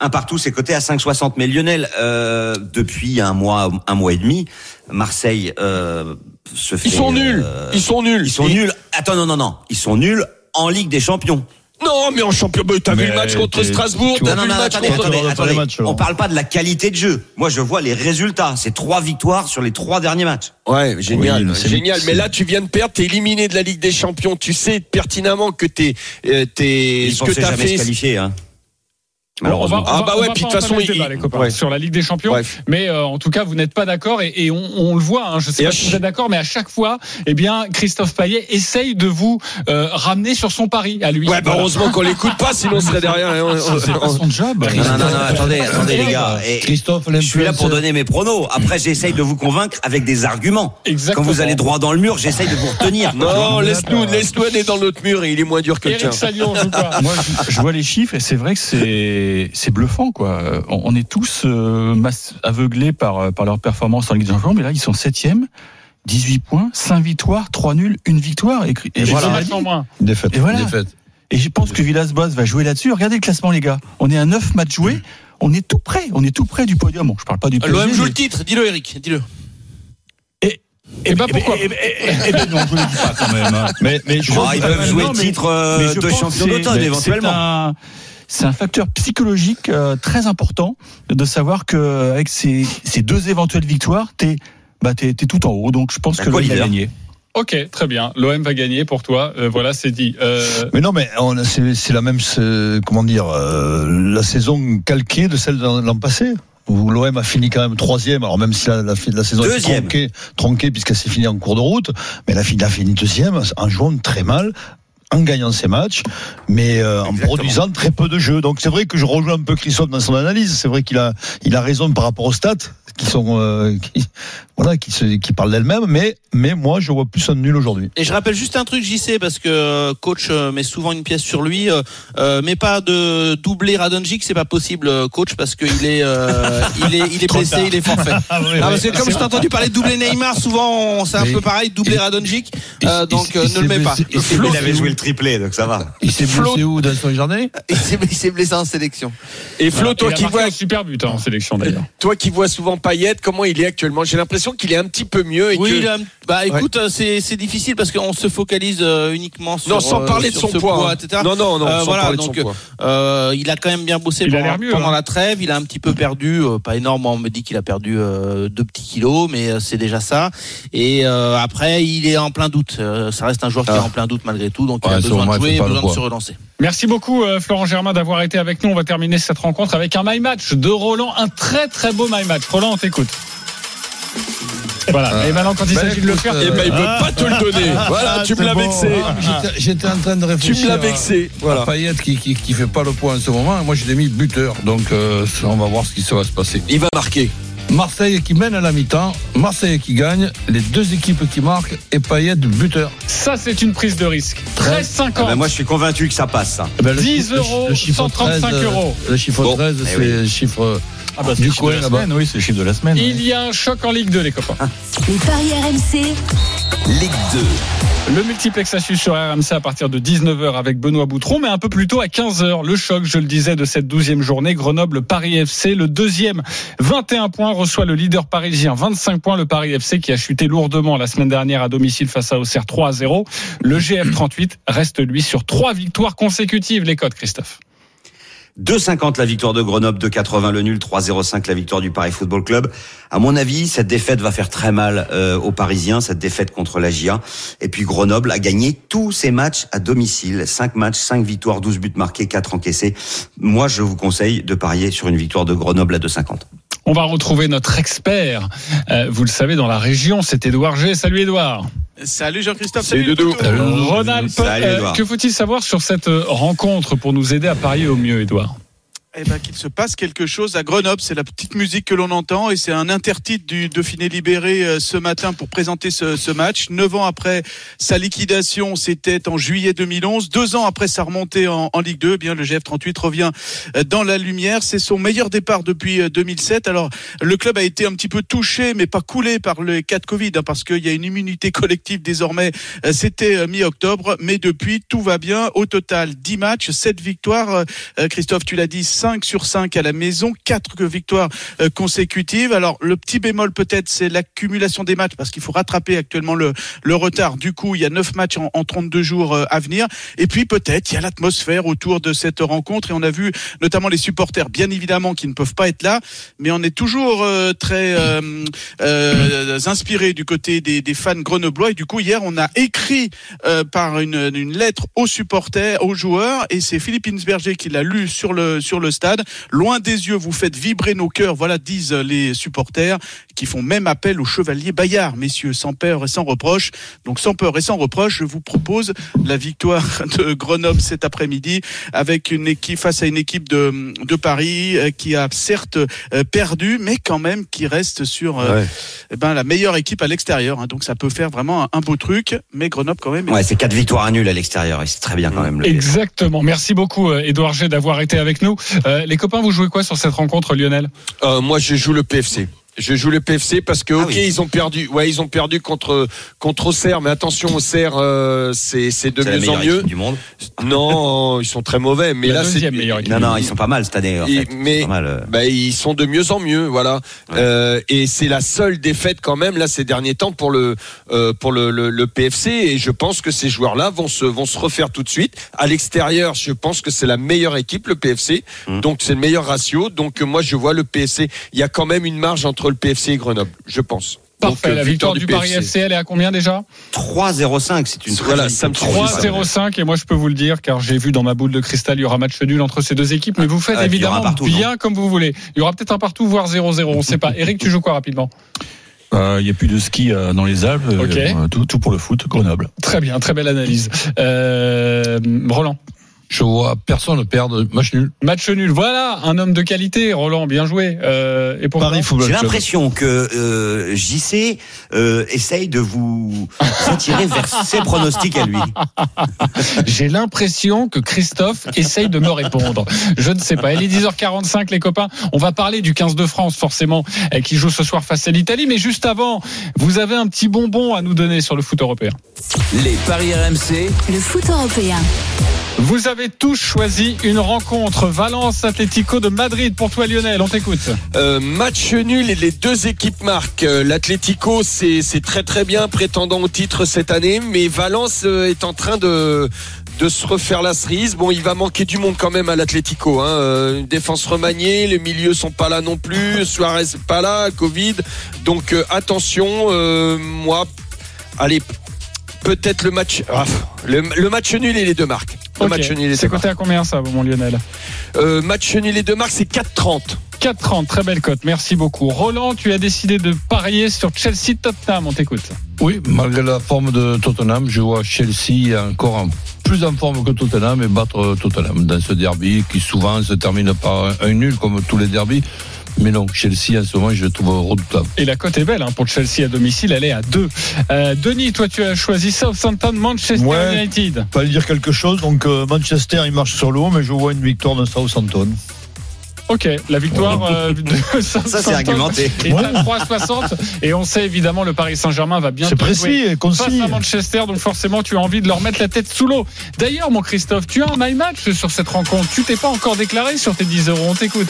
Un partout, c'est coté à 5,60. Mais Lionel, euh, depuis un mois, un mois et demi, Marseille euh, se fait. Ils sont nuls. euh, Ils sont nuls. Ils sont nuls. Attends, non, non, non. Ils sont nuls en Ligue des Champions. Non, mais en champion, bah, t'as vu le match contre Strasbourg, tu t'as Non, vu non, le non, match attendez, contre. attendez, attendez. matchs. On parle pas de la qualité de jeu. Moi, je vois les résultats. C'est trois victoires sur les trois derniers matchs. Ouais, génial, Oui, mais c'est- génial. Mais là, tu viens de perdre, t'es éliminé de la Ligue des Champions. Tu sais pertinemment que t'es, euh, t'es, ce que t'as jamais fait. se qualifier. Hein. On va- va- Ah bah on ouais, puis de toute façon, il- débat, les copains, ouais. sur la Ligue des Champions. Bref. Mais euh, en tout cas, vous n'êtes pas d'accord et, et on, on le voit. Hein, je sais Et pas si vous êtes d'accord, mais à chaque fois, eh bien, Christophe Payet essaye de vous euh, ramener sur son pari à lui. Ouais, bah heureusement qu'on l'écoute pas, sinon on serait derrière. hein. C'est pas son job. Non, non, non, non, attendez, attendez, les gars. Et- Christophe, je suis là pour donner mes pronos. Après, j'essaye de vous convaincre avec des arguments. Exactement. Quand vous allez droit dans le mur, j'essaye de vous retenir. Non, laisse-nous, laisse-nous aller dans notre mur et il est moins dur que le tien. Moi, je, je vois les chiffres et c'est vrai que c'est c'est bluffant quoi. On, on est tous euh, aveuglés par euh, par leur performance en Ligue des Champions, mais là ils sont septième, 18 points, 5 victoires, 3 nuls, une victoire et, et, Et je voilà. moins. Défaite. Et voilà. Défaite. Et je pense que Villas-Boas va jouer là-dessus. Regardez le classement les gars. On est à 9 matchs joués. On est tout près, on est tout près du podium. Bon, je parle pas du PSG. L'OM joue mais- le titre, dis-le Eric, dis-le. Et pourquoi Eh ben, eh, eh ben non, je ne le dis pas quand même. hein. Mais, mais je Oh, ils peuvent jouer le titre euh, de champion d'automne, éventuellement. C'est un, facteur psychologique euh, très important de savoir que avec ces, ces deux éventuelles victoires, t'es bah, t'es, t'es tout en haut. Donc je pense Bah, que quoi, l'OM va gagner. Ok, très bien. L'OM va gagner pour toi. Euh, voilà, c'est dit. Euh, Mais non, mais on- c'est c'est la même, c'est- comment dire, euh, la saison calquée de celle de l'an passé. Où l'OM a fini quand même troisième, alors même si la, la, la saison est tronquée, tronquée puisqu'elle s'est finie en cours de route, mais elle a fini, elle a fini deuxième en jouant très mal, en gagnant ses matchs, mais euh, en produisant très peu de jeux. Donc c'est vrai que je rejoins un peu Christophe dans son analyse. C'est vrai qu'il a, il a raison par rapport aux stats qui sont, euh, qui, voilà, qui, se, qui parlent d'elles-mêmes. Mais, mais moi, je vois plus un nul aujourd'hui. Et je rappelle juste un truc, JC, parce que euh, coach euh, met souvent une pièce sur lui. Euh, mais pas de doubler Radonjic, c'est pas possible, coach, parce qu'il est, euh, il est, il est blessé, tard. il est forfait. Ah, oui, Ah, parce que comme je t'ai entendu parler de doubler Neymar, souvent c'est un Mais peu pareil, doubler il- Radonjic. il- Euh, donc il ne le mets pas. il avait joué le triplé, donc ça va. Il s'est blessé où Dans son jardin Il s'est blessé en sélection. Et Flo, toi il a qui vois, un super but hein, en sélection d'ailleurs. toi qui vois souvent Payet, comment il est actuellement J'ai l'impression qu'il est un petit peu mieux et Oui, que. il a- bah écoute, euh, c'est c'est difficile parce qu'on se focalise euh, uniquement sur. Non, sans euh, parler de son poids. hein. etc. Non, non, non, Euh, sans voilà, parler de donc, son poids. Euh, il a quand même bien bossé pendant, l'air mieux, pendant hein. la trêve. Il a un petit peu perdu, euh, pas énorme. On me dit qu'il a perdu euh, deux petits kilos, mais euh, c'est déjà ça. Et euh, après, il est en plein doute. Euh, ça reste un joueur qui est Ah. en plein doute malgré tout, donc il a besoin de jouer, et besoin de se relancer. Merci beaucoup euh, Florent Germain d'avoir été avec nous. On va terminer cette rencontre avec un my match de Roland, un très très beau my match. Roland, on t'écoute. Voilà. Et maintenant, quand il Ben, s'agit de le faire, euh, Eh ben, il veut pas te le donner. Voilà, tu me l'as vexé. Ah, j'étais- en train de Tu réfléchir. me l'as à- vexé. Voilà. Voilà. Payet qui, qui, qui fait pas le point en ce moment. Moi, je l'ai mis buteur. Donc, euh, on va voir ce qui se va se passer. Il va marquer. Marseille qui mène à la mi-temps. Marseille qui gagne. Les deux équipes qui marquent. Et Payet buteur. ça c'est une prise de risque. 13,50. Ah ben, moi, je suis convaincu que ça passe, ça. Eh ben, le 10 chi- le- euros, le chiffre 135 13, euh, euros. Le chiffre Bon, 13, eh c'est oui. le chiffre Ah bah, c'est du le chiffre de coin la là-bas. semaine, oui, c'est le chiffre de la semaine. Il y a un choc en Ligue 2, les copains. Les paris RMC, Ligue 2. Le multiplex à sur RMC à partir de 19h avec Benoît Boutron, mais un peu plus tôt à 15h. Le choc, je le disais, de cette 12e journée. Grenoble-Paris FC. Le deuxième, 21 points, reçoit le leader parisien. 25 points, le Paris FC qui a chuté lourdement la semaine dernière à domicile face à Auxerre 3 à 0. Le GF 38 reste, lui, sur trois victoires consécutives. Les codes, Christophe. 2,50 la victoire de Grenoble, 2,80 le nul, 3,05 la victoire du Paris Football Club. À mon avis, cette défaite va faire très mal euh, aux Parisiens, cette défaite contre la GIA. Et puis Grenoble a gagné tous ses matchs à domicile. 5 matchs, 5 victoires, 12 buts marqués, 4 encaissés. Moi, je vous conseille de parier sur une victoire de Grenoble à 2,50. On va retrouver notre expert. Euh, vous le savez, dans la région, c'est Édouard G. Salut Édouard. Salut Jean-Christophe. Salut, Doudou. Ronald, Salut, euh, que faut-il savoir sur cette rencontre pour nous aider à parier au mieux, Édouard? Eh ben, qu'il se passe quelque chose à Grenoble. C'est la petite musique que l'on entend et c'est un intertitre du Dauphiné libéré euh, ce matin pour présenter ce, match. Neuf ans après sa liquidation, c'était en juillet 2011. Deux ans après sa remontée en, Ligue 2, eh bien le GF38 revient euh, dans la lumière. C'est son meilleur départ depuis euh, 2007. Alors le club a été un petit peu touché, mais pas coulé par le cas de Covid, hein, parce qu'il y a une immunité collective désormais. Euh, C'était euh, mi-octobre, mais depuis tout va bien. Au total, 10 matchs, 7 victoires. Euh, Christophe, tu l'as dit, 5 5 sur 5 à la maison, 4 victoires euh, consécutives. Alors le petit bémol peut-être c'est l'accumulation des matchs parce qu'il faut rattraper actuellement le, retard. Du coup, il y a 9 matchs en, en 32 jours euh, à venir. Et puis peut-être il y a l'atmosphère autour de cette rencontre et on a vu notamment les supporters bien évidemment qui ne peuvent pas être là, mais on est toujours euh, très euh, inspiré du côté des, fans grenoblois et du coup hier on a écrit par une, une lettre aux supporters, aux joueurs et c'est Philippe Insberger qui l'a lu sur le sur le stade. Loin des yeux, vous faites vibrer nos cœurs, voilà disent les supporters qui font même appel au chevalier Bayard, messieurs, sans peur et sans reproche. Donc sans peur et sans reproche, je vous propose la victoire de Grenoble cet après-midi avec une équipe face à une équipe de, de Paris euh, qui a certes euh, perdu, mais quand même qui reste sur euh, Ouais. eh ben, la meilleure équipe à l'extérieur. hein. Donc ça peut faire vraiment un, un beau truc, mais Grenoble quand même. Ouais, c'est quatre victoires à nul à l'extérieur et c'est très bien quand même. Le Exactement. Merci beaucoup, Édouard G, d'avoir été avec nous. Euh, les copains, vous jouez quoi sur cette rencontre, Lionel? Euh, moi, je joue le PFC. Je joue le PFC parce que ok ils ont perdu ouais ils ont perdu contre contre Auxerre mais attention Auxerre euh, c'est c'est de mieux en mieux. du monde. non ils sont très mauvais mais La là c'est deuxième meilleure équipe Non, non, ils sont pas mal cette année, en mais Pas mal, euh. bah, ils sont de mieux en mieux voilà. Euh, et c'est la seule défaite quand même là ces derniers temps pour le euh, pour le, le, le PFC et je pense que ces joueurs là vont se vont se refaire tout de suite. À l'extérieur je pense que c'est la meilleure équipe le PFC Mmh. donc c'est le meilleur ratio. Donc moi je vois le PFC il y a quand même une marge entre le PFC et Grenoble je pense Parfait. Donc, euh, la victoire du Paris PFC. FC, elle est à combien déjà? 3-0-5, c'est une très Voilà, jolie ça me cote. 3-0-5 et moi je peux vous le dire car j'ai vu dans ma boule de cristal il y aura match nul entre ces deux équipes mais vous faites Ah, évidemment partout, bien comme vous voulez. Il y aura peut-être un partout voire 0-0, on sait pas. Eric, tu joues quoi rapidement? Euh, Il n'y a plus de ski euh, dans les Alpes. euh, Ok. euh, tout, tout pour le foot, Grenoble. Très bien, très belle analyse. Euh, Roland? Je vois personne perdre match nul. Match nul, voilà, un homme de qualité, Roland, bien joué. Euh, et pour J'ai l'impression que euh, JC euh, essaye de vous attirer vers ses pronostics à lui. J'ai l'impression que Christophe essaye de me répondre. Je ne sais pas. Il est 10h45, les copains. On va parler du 15 de France, forcément, euh, qui joue ce soir face à l'Italie. Mais juste avant, vous avez un petit bonbon à nous donner sur le foot européen. Les paris RMC. Le foot européen. Vous avez tous choisi une rencontre Valence Atlético de Madrid pour toi Lionel, on t'écoute. Euh, match nul et les deux équipes marquent. Euh, L'Atlético, c'est très très bien, prétendant au titre cette année, mais Valence euh, est en train de se refaire la cerise. Bon, il va manquer du monde quand même à l'Atlético. Hein. Une défense remaniée, les milieux sont pas là non plus, Suarez pas là, Covid. Donc attention, moi, allez, peut-être le match, ah, le match nul et les deux marques. Le match nul C'est coté à combien ça, mon Lionel? Euh, match nul et deux marques, c'est 4,30. 4,30, très belle cote, merci beaucoup. Roland, tu as décidé de parier sur Chelsea-Tottenham, on t'écoute. Oui, malgré la forme de Tottenham, je vois Chelsea encore en plus en forme que Tottenham et battre Tottenham dans ce derby qui souvent se termine par un, un nul comme tous les derbys. Mais non, Chelsea en ce moment, je le trouve redoutable. Et la cote est belle hein, pour Chelsea à domicile, elle est à 2. Euh, Denis, toi tu as choisi Southampton, Manchester Ouais. United. Pas dire quelque chose. Donc euh, Manchester, il marche sur l'eau, mais je vois une victoire de Southampton. Ok, la victoire euh, de Southampton c'est argumenté. est à 3,60 et on sait évidemment le Paris Saint-Germain va bien C'est précis et concis. face à Manchester, donc forcément tu as envie de leur mettre la tête sous l'eau. D'ailleurs, mon Christophe, tu as un my match sur cette rencontre. Tu t'es pas encore déclaré sur tes 10 euros. On t'écoute.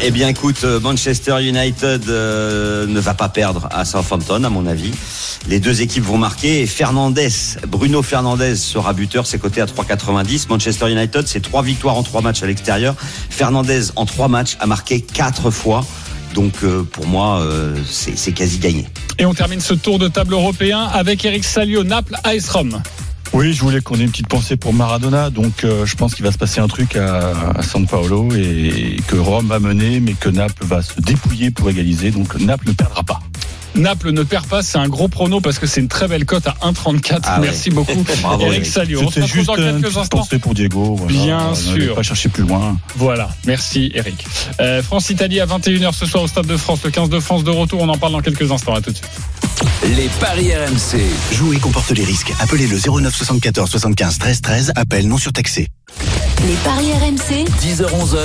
Eh bien, écoute, euh, Manchester United euh, ne va pas perdre à Southampton, à mon avis. Les deux équipes vont marquer. Fernandez, Bruno Fernandez sera buteur, c'est coté à 3,90. Manchester United, c'est trois victoires en trois matchs à l'extérieur. Fernandez, en trois matchs, a marqué quatre fois. Donc, euh, pour moi, c'est c'est quasi gagné. Et on termine ce tour de table européen avec Eric Salio, Naples, AS Rome. Oui, je voulais qu'on ait une petite pensée pour Maradona, donc euh, je pense qu'il va se passer un truc à, à San Paolo et que Rome va mener, mais que Naples va se dépouiller pour égaliser, donc Naples ne perdra pas. Naples ne perd pas, c'est un gros prono parce que c'est une très belle cote à 1,34. Ah ouais. Merci beaucoup, Bravo, Eric. Salio. On se C'était retrouve juste dans quelques instants. pour Diego. Voilà. Bien On sûr. pas chercher plus loin. Voilà, merci Eric. Euh, France-Italie à 21h ce soir au Stade de France, le 15 de France de retour, on en parle dans quelques instants, à tout de suite. Les paris RMC. Jouer comporte les risques. Appelez le 09 74 75 13 13. Appel non surtaxé. Les paris RMC. 10h-11h.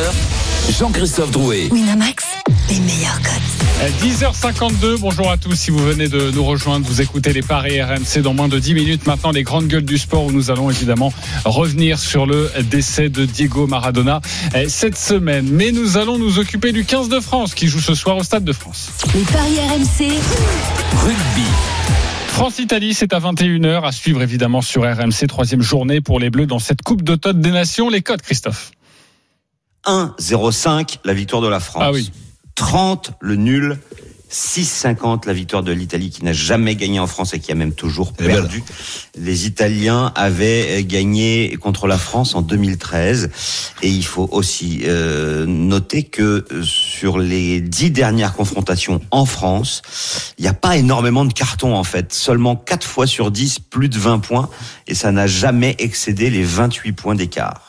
Jean-Christophe Drouet. Winamax, les meilleurs cotes. 10h52, bonjour à tous. Si vous venez de nous rejoindre, vous écoutez les paris RMC dans moins de 10 minutes. Maintenant, les grandes gueules du sport où nous allons évidemment revenir sur le décès de Diego Maradona eh, cette semaine. Mais nous allons nous occuper du 15 de France qui joue ce soir au Stade de France. Les paris RMC. Rugby. France-Italie, c'est à 21h à suivre évidemment sur RMC. Troisième journée pour les Bleus dans cette Coupe d'automne des Nations. Les codes, Christophe 1-0-5 la victoire de la France. Ah oui. 30 le nul. 6,50 la victoire de l'Italie qui n'a jamais gagné en France et qui a même toujours est belle. perdu. Les Italiens avaient gagné contre la France en 2013 et il faut aussi euh, noter que euh, sur les dix dernières confrontations en France, il n'y a pas énormément de cartons en fait, seulement 4 fois sur 10 plus de 20 points et ça n'a jamais excédé les 28 points d'écart.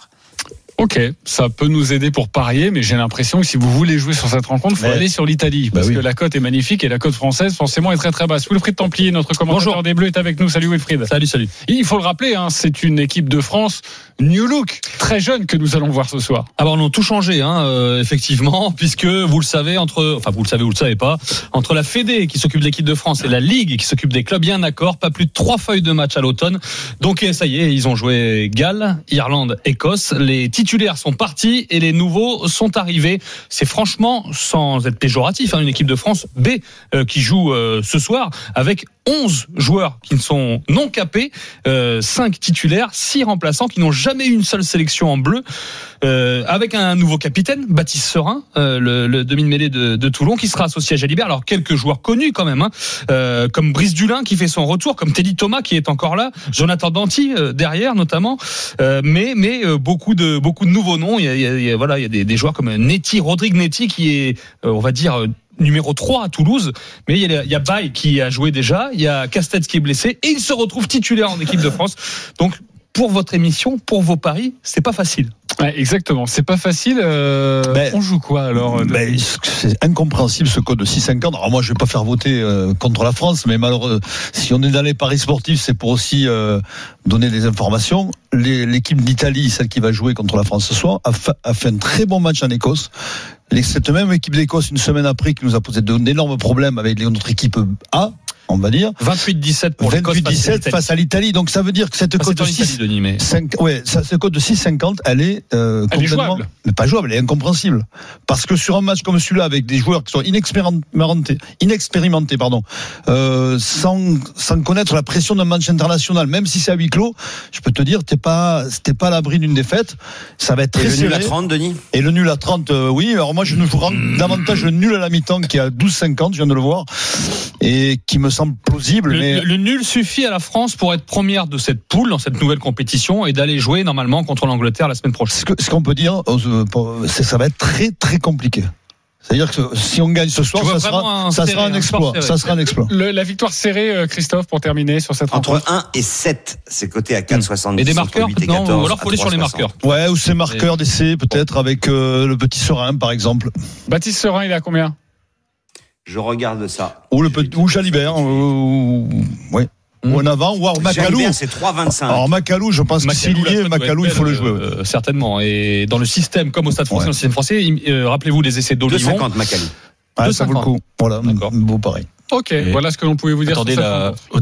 Ok, ça peut nous aider pour parier, mais j'ai l'impression que si vous voulez jouer sur cette rencontre, il faut Ouais. aller sur l'Italie. Parce Bah oui. que la cote est magnifique et la cote française, forcément, est très très basse. Wilfried Templier, notre commentateur des Bleus, est avec nous. Salut Wilfried. Salut, salut. Il faut le rappeler, hein, c'est une équipe de France new look, très jeune que nous allons voir ce soir. Ah bah on a tout changé, hein, euh, effectivement, puisque vous le savez, entre, enfin vous le savez, vous le savez pas, entre la Fédé qui s'occupe de l'équipe de France et la Ligue qui s'occupe des clubs, il y a un accord, pas plus de trois feuilles de match à l'automne. Donc ça y est, ils ont joué Galles, Irlande, Écosse. Les titulaires sont partis et les nouveaux sont arrivés. C'est franchement, sans être péjoratif, hein, une équipe de France B euh, qui joue euh, ce soir avec 11 joueurs qui ne sont non capés, euh, 5 titulaires, 6 remplaçants qui n'ont jamais eu une seule sélection en bleu, euh, avec un nouveau capitaine, Baptiste Serin, euh, le, le demi-mêlée de, de Toulon, qui sera associé à Jalibert. Alors quelques joueurs connus quand même, hein, euh, comme Brice Dulin qui fait son retour, comme Teddy Thomas qui est encore là, Jonathan Danty euh, derrière notamment, euh, mais mais beaucoup de beaucoup de nouveaux noms. Il y a, il y a- voilà, il y a des, des joueurs comme Netti, Rodrigue Netti qui est, on va dire. Euh, numéro 3 à Toulouse, mais il y a, il y a Baye qui a joué déjà, il y a Castex qui est blessé et il se retrouve titulaire en équipe de France. Donc pour votre émission, pour vos paris, c'est pas facile. Ouais, exactement, c'est pas facile. euh, Ben, on joue quoi alors de- Ben, c'est incompréhensible ce code de 650. Alors moi, je vais pas faire voter euh, contre la France, mais malheureusement, si on est dans les paris sportifs, c'est pour aussi euh, donner des informations. L'équipe d'Italie, celle qui va jouer contre la France ce soir, a, fa- a fait un très bon match en Écosse. Cette même équipe d'Écosse, une semaine après, qui nous a posé d'énormes problèmes avec notre équipe A, on va dire. 28-17 pour face à 28-17 l'Italie. face à l'Italie. Donc ça veut dire que cette Enfin, cote de en Italie, 6, Denis, mais 5, ouais, ça, ce code de 6,50, elle est, euh, Elle est complètement- jouable. mais pas jouable, elle est incompréhensible. Parce que sur un match comme celui-là, avec des joueurs qui sont inexpérimentés, inexpérimentés, pardon, euh, sans, sans connaître la pression d'un match international, même si c'est à huis clos, je peux te dire, t'es pas, t'es pas à l'abri d'une défaite. Ça va être Et très le nul à serré. 30, Denis? Et le nul à 30, euh, oui. Alors moi, je ne jouerai davantage le nul à la mi-temps qui est à 12,50, je viens de le voir, et qui me semble plausible. le, mais le- le nul suffit à la France pour être première de cette poule dans cette nouvelle compétition et d'aller jouer normalement contre l'Angleterre la semaine prochaine. ce qu'on peut dire, euh, ça va être très très compliqué. C'est-à-dire que si on gagne ce soir, ça sera, un ça serré, sera un un exploit. Ça sera un exploit. Le- la victoire serrée, euh, Christophe, pour terminer sur cette Entre rencontre. 1 et 7, c'est coté à 4,70. Et des marqueurs entre 8 et non 14 Ou alors faut aller sur les 3,60. marqueurs. Ouais, ou c'est marqueur d'essai peut-être avec euh, le petit Serein par exemple, Baptiste Serin, il est à combien? Je regarde ça. ou le petit ou Jalibert, ou, ouais. ou en avant, ou alors Macalou. Jalibert, c'est 3,25. Alors Macalou, je pense que s'il y la est, cote doit Macalou, il faut le jouer. euh, certainement. Et dans le système, comme au Stade français, Ouais. dans le système français, il- euh, rappelez-vous les essais d'Olivon. 2,50 Macalou. Ah, ça vaut le 2,50. coup. Voilà, D'accord. beau pareil. Ok, Et- voilà ce que l'on pouvait vous dire Attendez,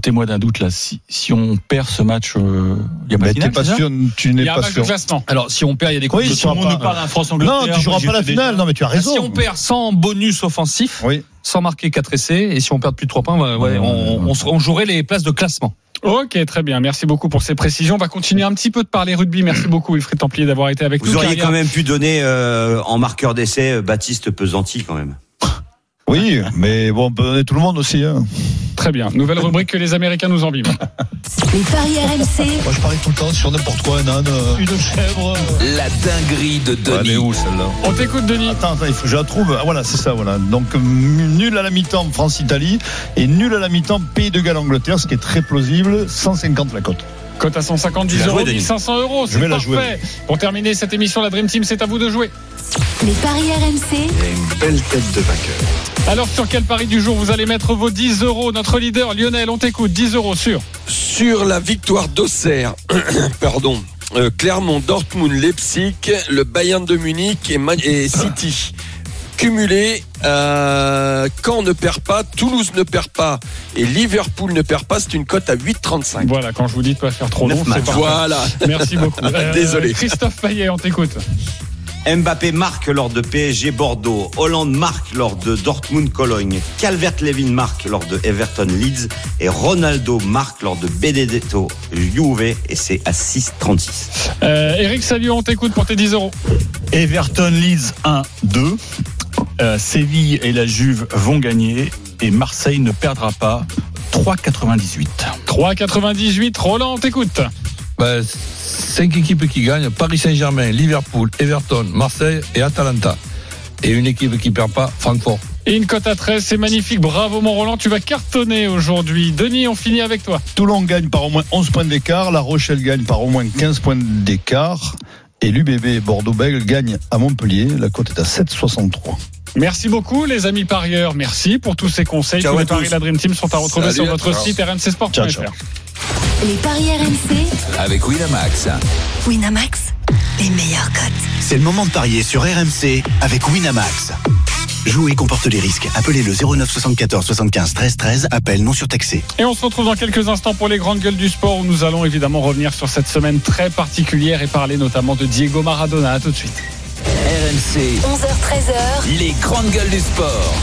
témoin d'un doute, là, si, si on perd ce match, euh, il y a pas de ça sûr, tu Il n'es y a un pas sûr. classement. Alors, si on perd, il y a des coups Oui, le monde pas- nous parle d'un France-Angleterre. Non, tu joueras pas la finale. Non, mais tu as raison. Si on perd sans bonus offensif, Oui. sans marquer 4 essais, et si on perd plus de 3 points, ouais, ouais, on, on, on jouerait les places de classement. Ok, très bien. Merci beaucoup pour ces précisions. On va continuer un petit peu de parler rugby. Merci beaucoup, Wilfried Templier, d'avoir été avec Vous nous. auriez Car il y a- quand même pu donner euh, en marqueur d'essai euh, Baptiste Pesanti quand même. Oui, mais bon, on peut donner tout le monde aussi. Hein. Très bien. Nouvelle rubrique que les Américains nous envient. Les paris RMC. Moi, je parie tout le temps sur n'importe quoi, un âne, euh, une chèvre. euh. La dinguerie de Elle est Denis. où celle-là On t'écoute, Denis. Attends, attends, il faut que je la trouve. Ah, voilà, c'est ça, voilà. Donc, m- nul à la mi-temps France-Italie et nul à la mi-temps Pays de Galles-Angleterre, ce qui est très plausible. 150 la cote. Cote à 150, Tu 10 l'as euros, joué, Denis 1500 euros. Je C'est vais la parfait. jouer. Pour terminer cette émission, la Dream Team, c'est à vous de jouer. Les paris RMC. Il y a une belle tête de vainqueur. Alors, sur quel pari du jour vous allez mettre vos 10 euros? Notre leader, Lionel, on t'écoute. 10 euros sur. Sur la victoire d'Auxerre, pardon, euh, Clermont, Dortmund, Leipzig, le Bayern de Munich et, Man- et City. Cumulé, euh, Caen ne perd pas, Toulouse ne perd pas et Liverpool ne perd pas, c'est une cote à 8,35. Voilà, quand je vous dis de pas faire trop long, c'est. Voilà. Merci beaucoup. Euh, Désolé. Christophe Payet, on t'écoute. Mbappé marque lors de PSG Bordeaux. Hollande marque lors de Dortmund Cologne. Calvert-Levin marque lors de Everton Leeds. Et Ronaldo marque lors de Benedetto Juve. Et c'est à 6,36. Euh, Eric Salut, on t'écoute pour tes 10 euros. Everton Leeds 1-2. Euh, Séville et la Juve vont gagner et Marseille ne perdra pas 3,98. 3,98. Roland, on t'écoute. Ben, cinq équipes qui gagnent Paris Saint-Germain, Liverpool, Everton, Marseille et Atalanta. Et une équipe qui perd pas, Francfort. Et une cote à 13, c'est magnifique. Bravo, mon Roland. Tu vas cartonner aujourd'hui. Denis, on finit avec toi. Toulon gagne par au moins 11 points d'écart. La Rochelle gagne par au moins 15 points d'écart. Et l'UBB Bordeaux-Bègles gagne à Montpellier. La cote est à 7,63. Merci beaucoup, les amis parieurs. Merci pour tous ces conseils. Ciao tous les paris de la Dream Team sont à retrouver Salut, sur notre ciao. site rmcsport.fr. Ciao, ciao. Les paris RMC. Avec Winamax. Winamax, les meilleurs cotes. C'est le moment de parier sur RMC avec Winamax. Jouer comporte les risques. Appelez le 09 74 75 13 13. Appel non surtaxé. Et on se retrouve dans quelques instants pour les grandes gueules du sport où nous allons évidemment revenir sur cette semaine très particulière et parler notamment de Diego Maradona. À tout de suite. RMC, 11h-13h. les grandes gueules du sport.